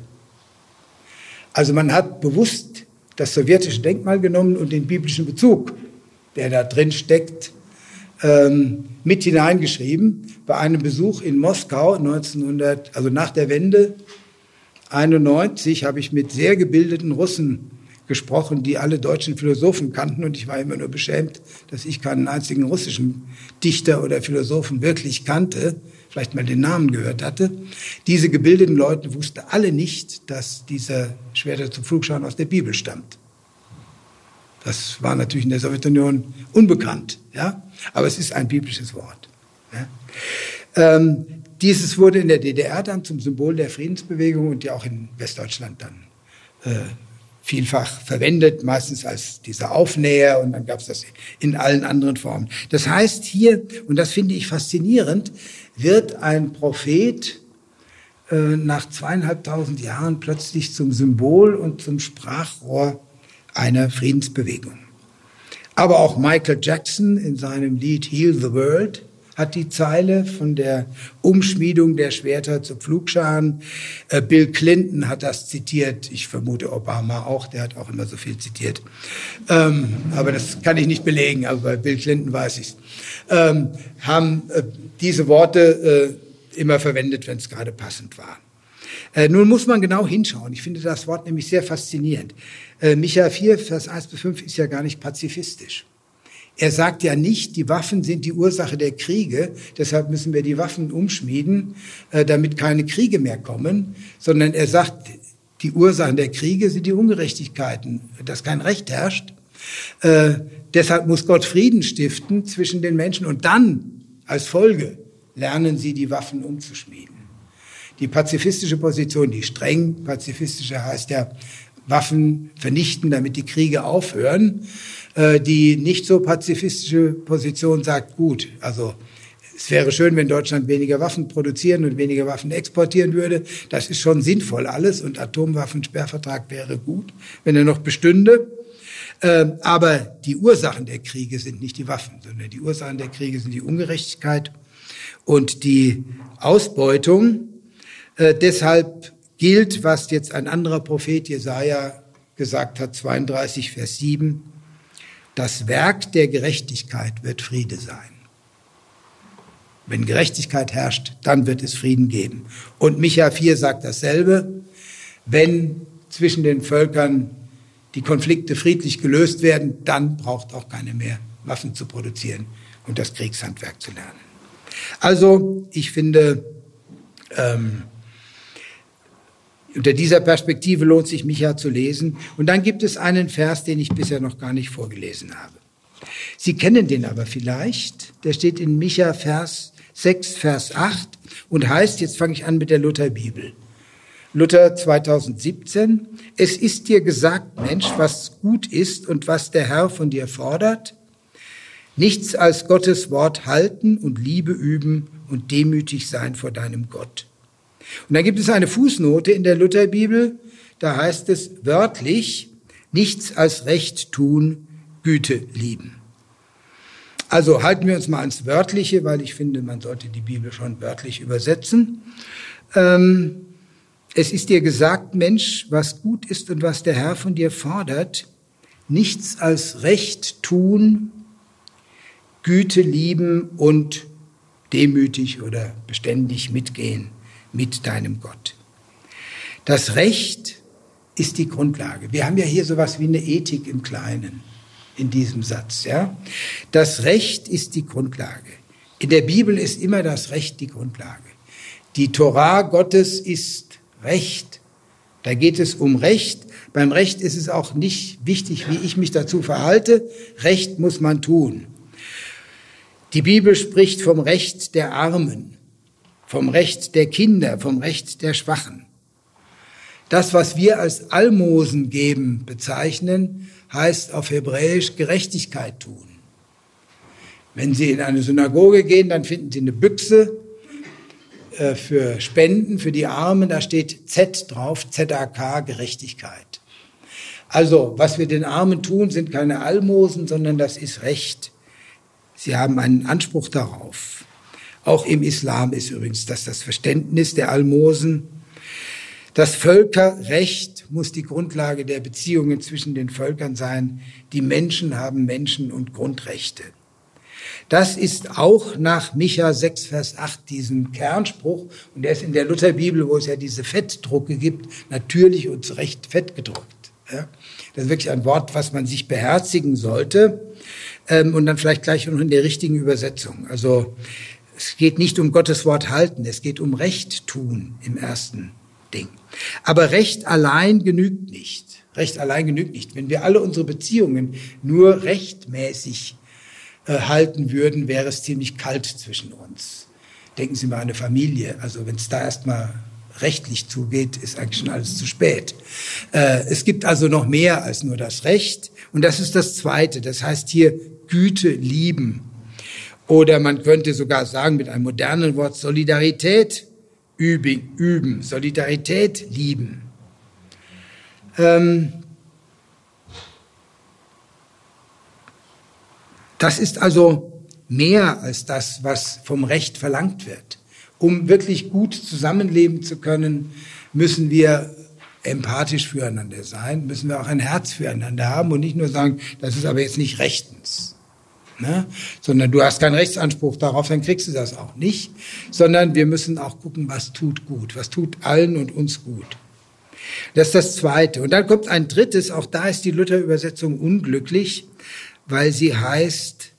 Also man hat bewusst das sowjetische Denkmal genommen und den biblischen Bezug, der da drin steckt, ähm, mit hineingeschrieben. Bei einem Besuch in Moskau 1900, also nach der Wende 91, habe ich mit sehr gebildeten Russen gesprochen, die alle deutschen Philosophen kannten. Und ich war immer nur beschämt, dass ich keinen einzigen russischen Dichter oder Philosophen wirklich kannte, vielleicht mal den Namen gehört hatte. Diese gebildeten Leute wussten alle nicht, dass dieser Schwerter zum Flugschauen aus der Bibel stammt. Das war natürlich in der Sowjetunion unbekannt, ja, aber es ist ein biblisches Wort. Ja? Ähm, dieses wurde in der DDR dann zum Symbol der Friedensbewegung und ja auch in Westdeutschland dann äh, vielfach verwendet, meistens als dieser Aufnäher und dann gab es das in allen anderen Formen. Das heißt hier, und das finde ich faszinierend, wird ein Prophet äh, nach zweieinhalbtausend Jahren plötzlich zum Symbol und zum Sprachrohr einer Friedensbewegung. Aber auch Michael Jackson in seinem Lied Heal the World hat die Zeile von der Umschmiedung der Schwerter zu Pflugscharen. Äh, Bill Clinton hat das zitiert. Ich vermute Obama auch. Der hat auch immer so viel zitiert. Ähm, aber das kann ich nicht belegen. Aber bei Bill Clinton weiß ich es. Ähm, haben äh, diese Worte äh, immer verwendet, wenn es gerade passend war. Äh, nun muss man genau hinschauen. Ich finde das Wort nämlich sehr faszinierend. Äh, Micha 4, Vers 1 bis 5 ist ja gar nicht pazifistisch. Er sagt ja nicht, die Waffen sind die Ursache der Kriege, deshalb müssen wir die Waffen umschmieden, äh, damit keine Kriege mehr kommen, sondern er sagt, die Ursachen der Kriege sind die Ungerechtigkeiten, dass kein Recht herrscht. Äh, deshalb muss Gott Frieden stiften zwischen den Menschen und dann als Folge lernen sie die Waffen umzuschmieden. Die pazifistische Position, die streng pazifistische heißt ja Waffen vernichten, damit die Kriege aufhören. Äh, die nicht so pazifistische Position sagt, gut, also es wäre schön, wenn Deutschland weniger Waffen produzieren und weniger Waffen exportieren würde. Das ist schon sinnvoll alles und Atomwaffensperrvertrag wäre gut, wenn er noch bestünde. Ähm, aber die Ursachen der Kriege sind nicht die Waffen, sondern die Ursachen der Kriege sind die Ungerechtigkeit und die Ausbeutung. Äh, deshalb gilt, was jetzt ein anderer Prophet Jesaja gesagt hat, 32, Vers 7. Das Werk der Gerechtigkeit wird Friede sein. Wenn Gerechtigkeit herrscht, dann wird es Frieden geben. Und Micha 4 sagt dasselbe. Wenn zwischen den Völkern die Konflikte friedlich gelöst werden, dann braucht auch keine mehr Waffen zu produzieren und das Kriegshandwerk zu lernen. Also, ich finde, ähm, unter dieser Perspektive lohnt sich Micha zu lesen. Und dann gibt es einen Vers, den ich bisher noch gar nicht vorgelesen habe. Sie kennen den aber vielleicht. Der steht in Micha Vers 6, Vers 8 und heißt, jetzt fange ich an mit der Lutherbibel. Luther 2017. Es ist dir gesagt, Mensch, was gut ist und was der Herr von dir fordert. Nichts als Gottes Wort halten und Liebe üben und demütig sein vor deinem Gott. Und dann gibt es eine Fußnote in der Lutherbibel, da heißt es wörtlich, nichts als Recht tun, Güte lieben. Also halten wir uns mal ans Wörtliche, weil ich finde, man sollte die Bibel schon wörtlich übersetzen. Ähm, es ist dir gesagt, Mensch, was gut ist und was der Herr von dir fordert, nichts als Recht tun, Güte lieben und demütig oder beständig mitgehen mit deinem Gott. Das Recht ist die Grundlage. Wir haben ja hier sowas wie eine Ethik im Kleinen in diesem Satz, ja. Das Recht ist die Grundlage. In der Bibel ist immer das Recht die Grundlage. Die Torah Gottes ist Recht. Da geht es um Recht. Beim Recht ist es auch nicht wichtig, wie ich mich dazu verhalte. Recht muss man tun. Die Bibel spricht vom Recht der Armen vom Recht der Kinder, vom Recht der Schwachen. Das, was wir als Almosen geben bezeichnen, heißt auf Hebräisch Gerechtigkeit tun. Wenn Sie in eine Synagoge gehen, dann finden Sie eine Büchse äh, für Spenden, für die Armen, da steht Z drauf, ZAK, Gerechtigkeit. Also, was wir den Armen tun, sind keine Almosen, sondern das ist Recht. Sie haben einen Anspruch darauf. Auch im Islam ist übrigens das das Verständnis der Almosen. Das Völkerrecht muss die Grundlage der Beziehungen zwischen den Völkern sein. Die Menschen haben Menschen- und Grundrechte. Das ist auch nach Micha 6, Vers 8 diesen Kernspruch, und der ist in der Lutherbibel, wo es ja diese Fettdrucke gibt, natürlich und zu Recht fett gedruckt. Das ist wirklich ein Wort, was man sich beherzigen sollte. Ähm, und dann vielleicht gleich noch in der richtigen Übersetzung. Also es geht nicht um Gottes Wort halten, es geht um Recht tun im ersten Ding. Aber Recht allein genügt nicht. Recht allein genügt nicht. Wenn wir alle unsere Beziehungen nur rechtmäßig äh, halten würden, wäre es ziemlich kalt zwischen uns. Denken Sie mal an eine Familie. Also wenn es da erstmal rechtlich zugeht, ist eigentlich schon alles zu spät. Äh, es gibt also noch mehr als nur das Recht. Und das ist das Zweite. Das heißt hier Güte lieben. Oder man könnte sogar sagen mit einem modernen Wort Solidarität üben. üben. Solidarität lieben. Ähm, Das ist also mehr als das, was vom Recht verlangt wird. Um wirklich gut zusammenleben zu können, müssen wir empathisch füreinander sein, müssen wir auch ein Herz füreinander haben und nicht nur sagen, das ist aber jetzt nicht rechtens. Ne? Sondern du hast keinen Rechtsanspruch darauf, dann kriegst du das auch nicht. Sondern wir müssen auch gucken, was tut gut, was tut allen und uns gut. Das ist das Zweite. Und dann kommt ein drittes, auch da ist die Luther-Übersetzung unglücklich weil sie heißt,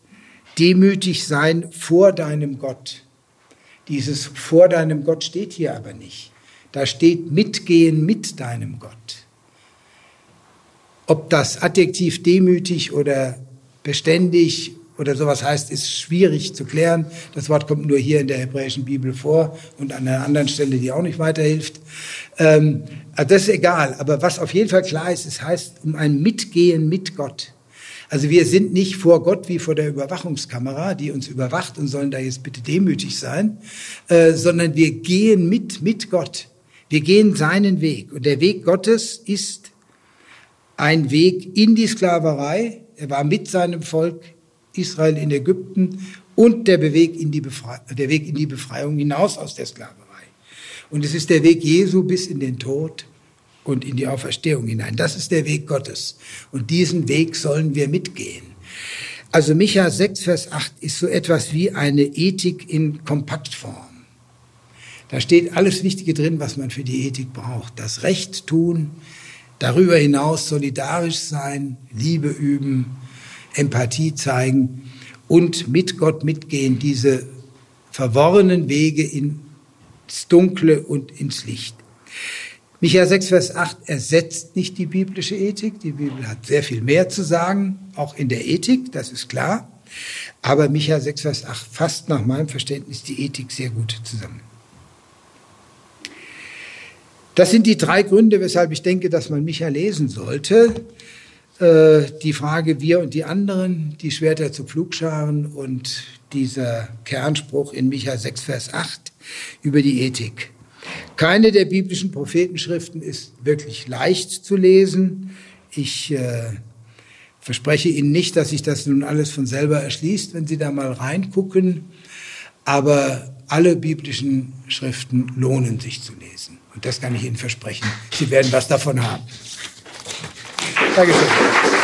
demütig sein vor deinem Gott. Dieses vor deinem Gott steht hier aber nicht. Da steht mitgehen mit deinem Gott. Ob das Adjektiv demütig oder beständig oder sowas heißt, ist schwierig zu klären. Das Wort kommt nur hier in der hebräischen Bibel vor und an einer anderen Stelle, die auch nicht weiterhilft. Ähm, das ist egal. Aber was auf jeden Fall klar ist, es heißt um ein Mitgehen mit Gott. Also wir sind nicht vor Gott wie vor der Überwachungskamera, die uns überwacht und sollen da jetzt bitte demütig sein, äh, sondern wir gehen mit, mit Gott. Wir gehen seinen Weg. Und der Weg Gottes ist ein Weg in die Sklaverei. Er war mit seinem Volk Israel in Ägypten und der Weg in die, Befre der Weg in die Befreiung hinaus aus der Sklaverei. Und es ist der Weg Jesu bis in den Tod und in die Auferstehung hinein. Das ist der Weg Gottes. Und diesen Weg sollen wir mitgehen. Also Micha 6, Vers 8 ist so etwas wie eine Ethik in Kompaktform. Da steht alles Wichtige drin, was man für die Ethik braucht. Das Recht tun, darüber hinaus solidarisch sein, Liebe üben, Empathie zeigen und mit Gott mitgehen, diese verworrenen Wege ins Dunkle und ins Licht. Micha 6, Vers 8 ersetzt nicht die biblische Ethik. Die Bibel hat sehr viel mehr zu sagen, auch in der Ethik, das ist klar. Aber Micha 6, Vers 8 fasst nach meinem Verständnis die Ethik sehr gut zusammen. Das sind die drei Gründe, weshalb ich denke, dass man Micha lesen sollte. Äh, die Frage wir und die anderen, die Schwerter zu Pflugscharen und dieser Kernspruch in Micha 6, Vers 8 über die Ethik. Keine der biblischen Prophetenschriften ist wirklich leicht zu lesen. Ich äh, verspreche Ihnen nicht, dass sich das nun alles von selber erschließt, wenn Sie da mal reingucken. Aber alle biblischen Schriften lohnen sich zu lesen. Und das kann ich Ihnen versprechen. Sie werden was davon haben. 알겠습니다.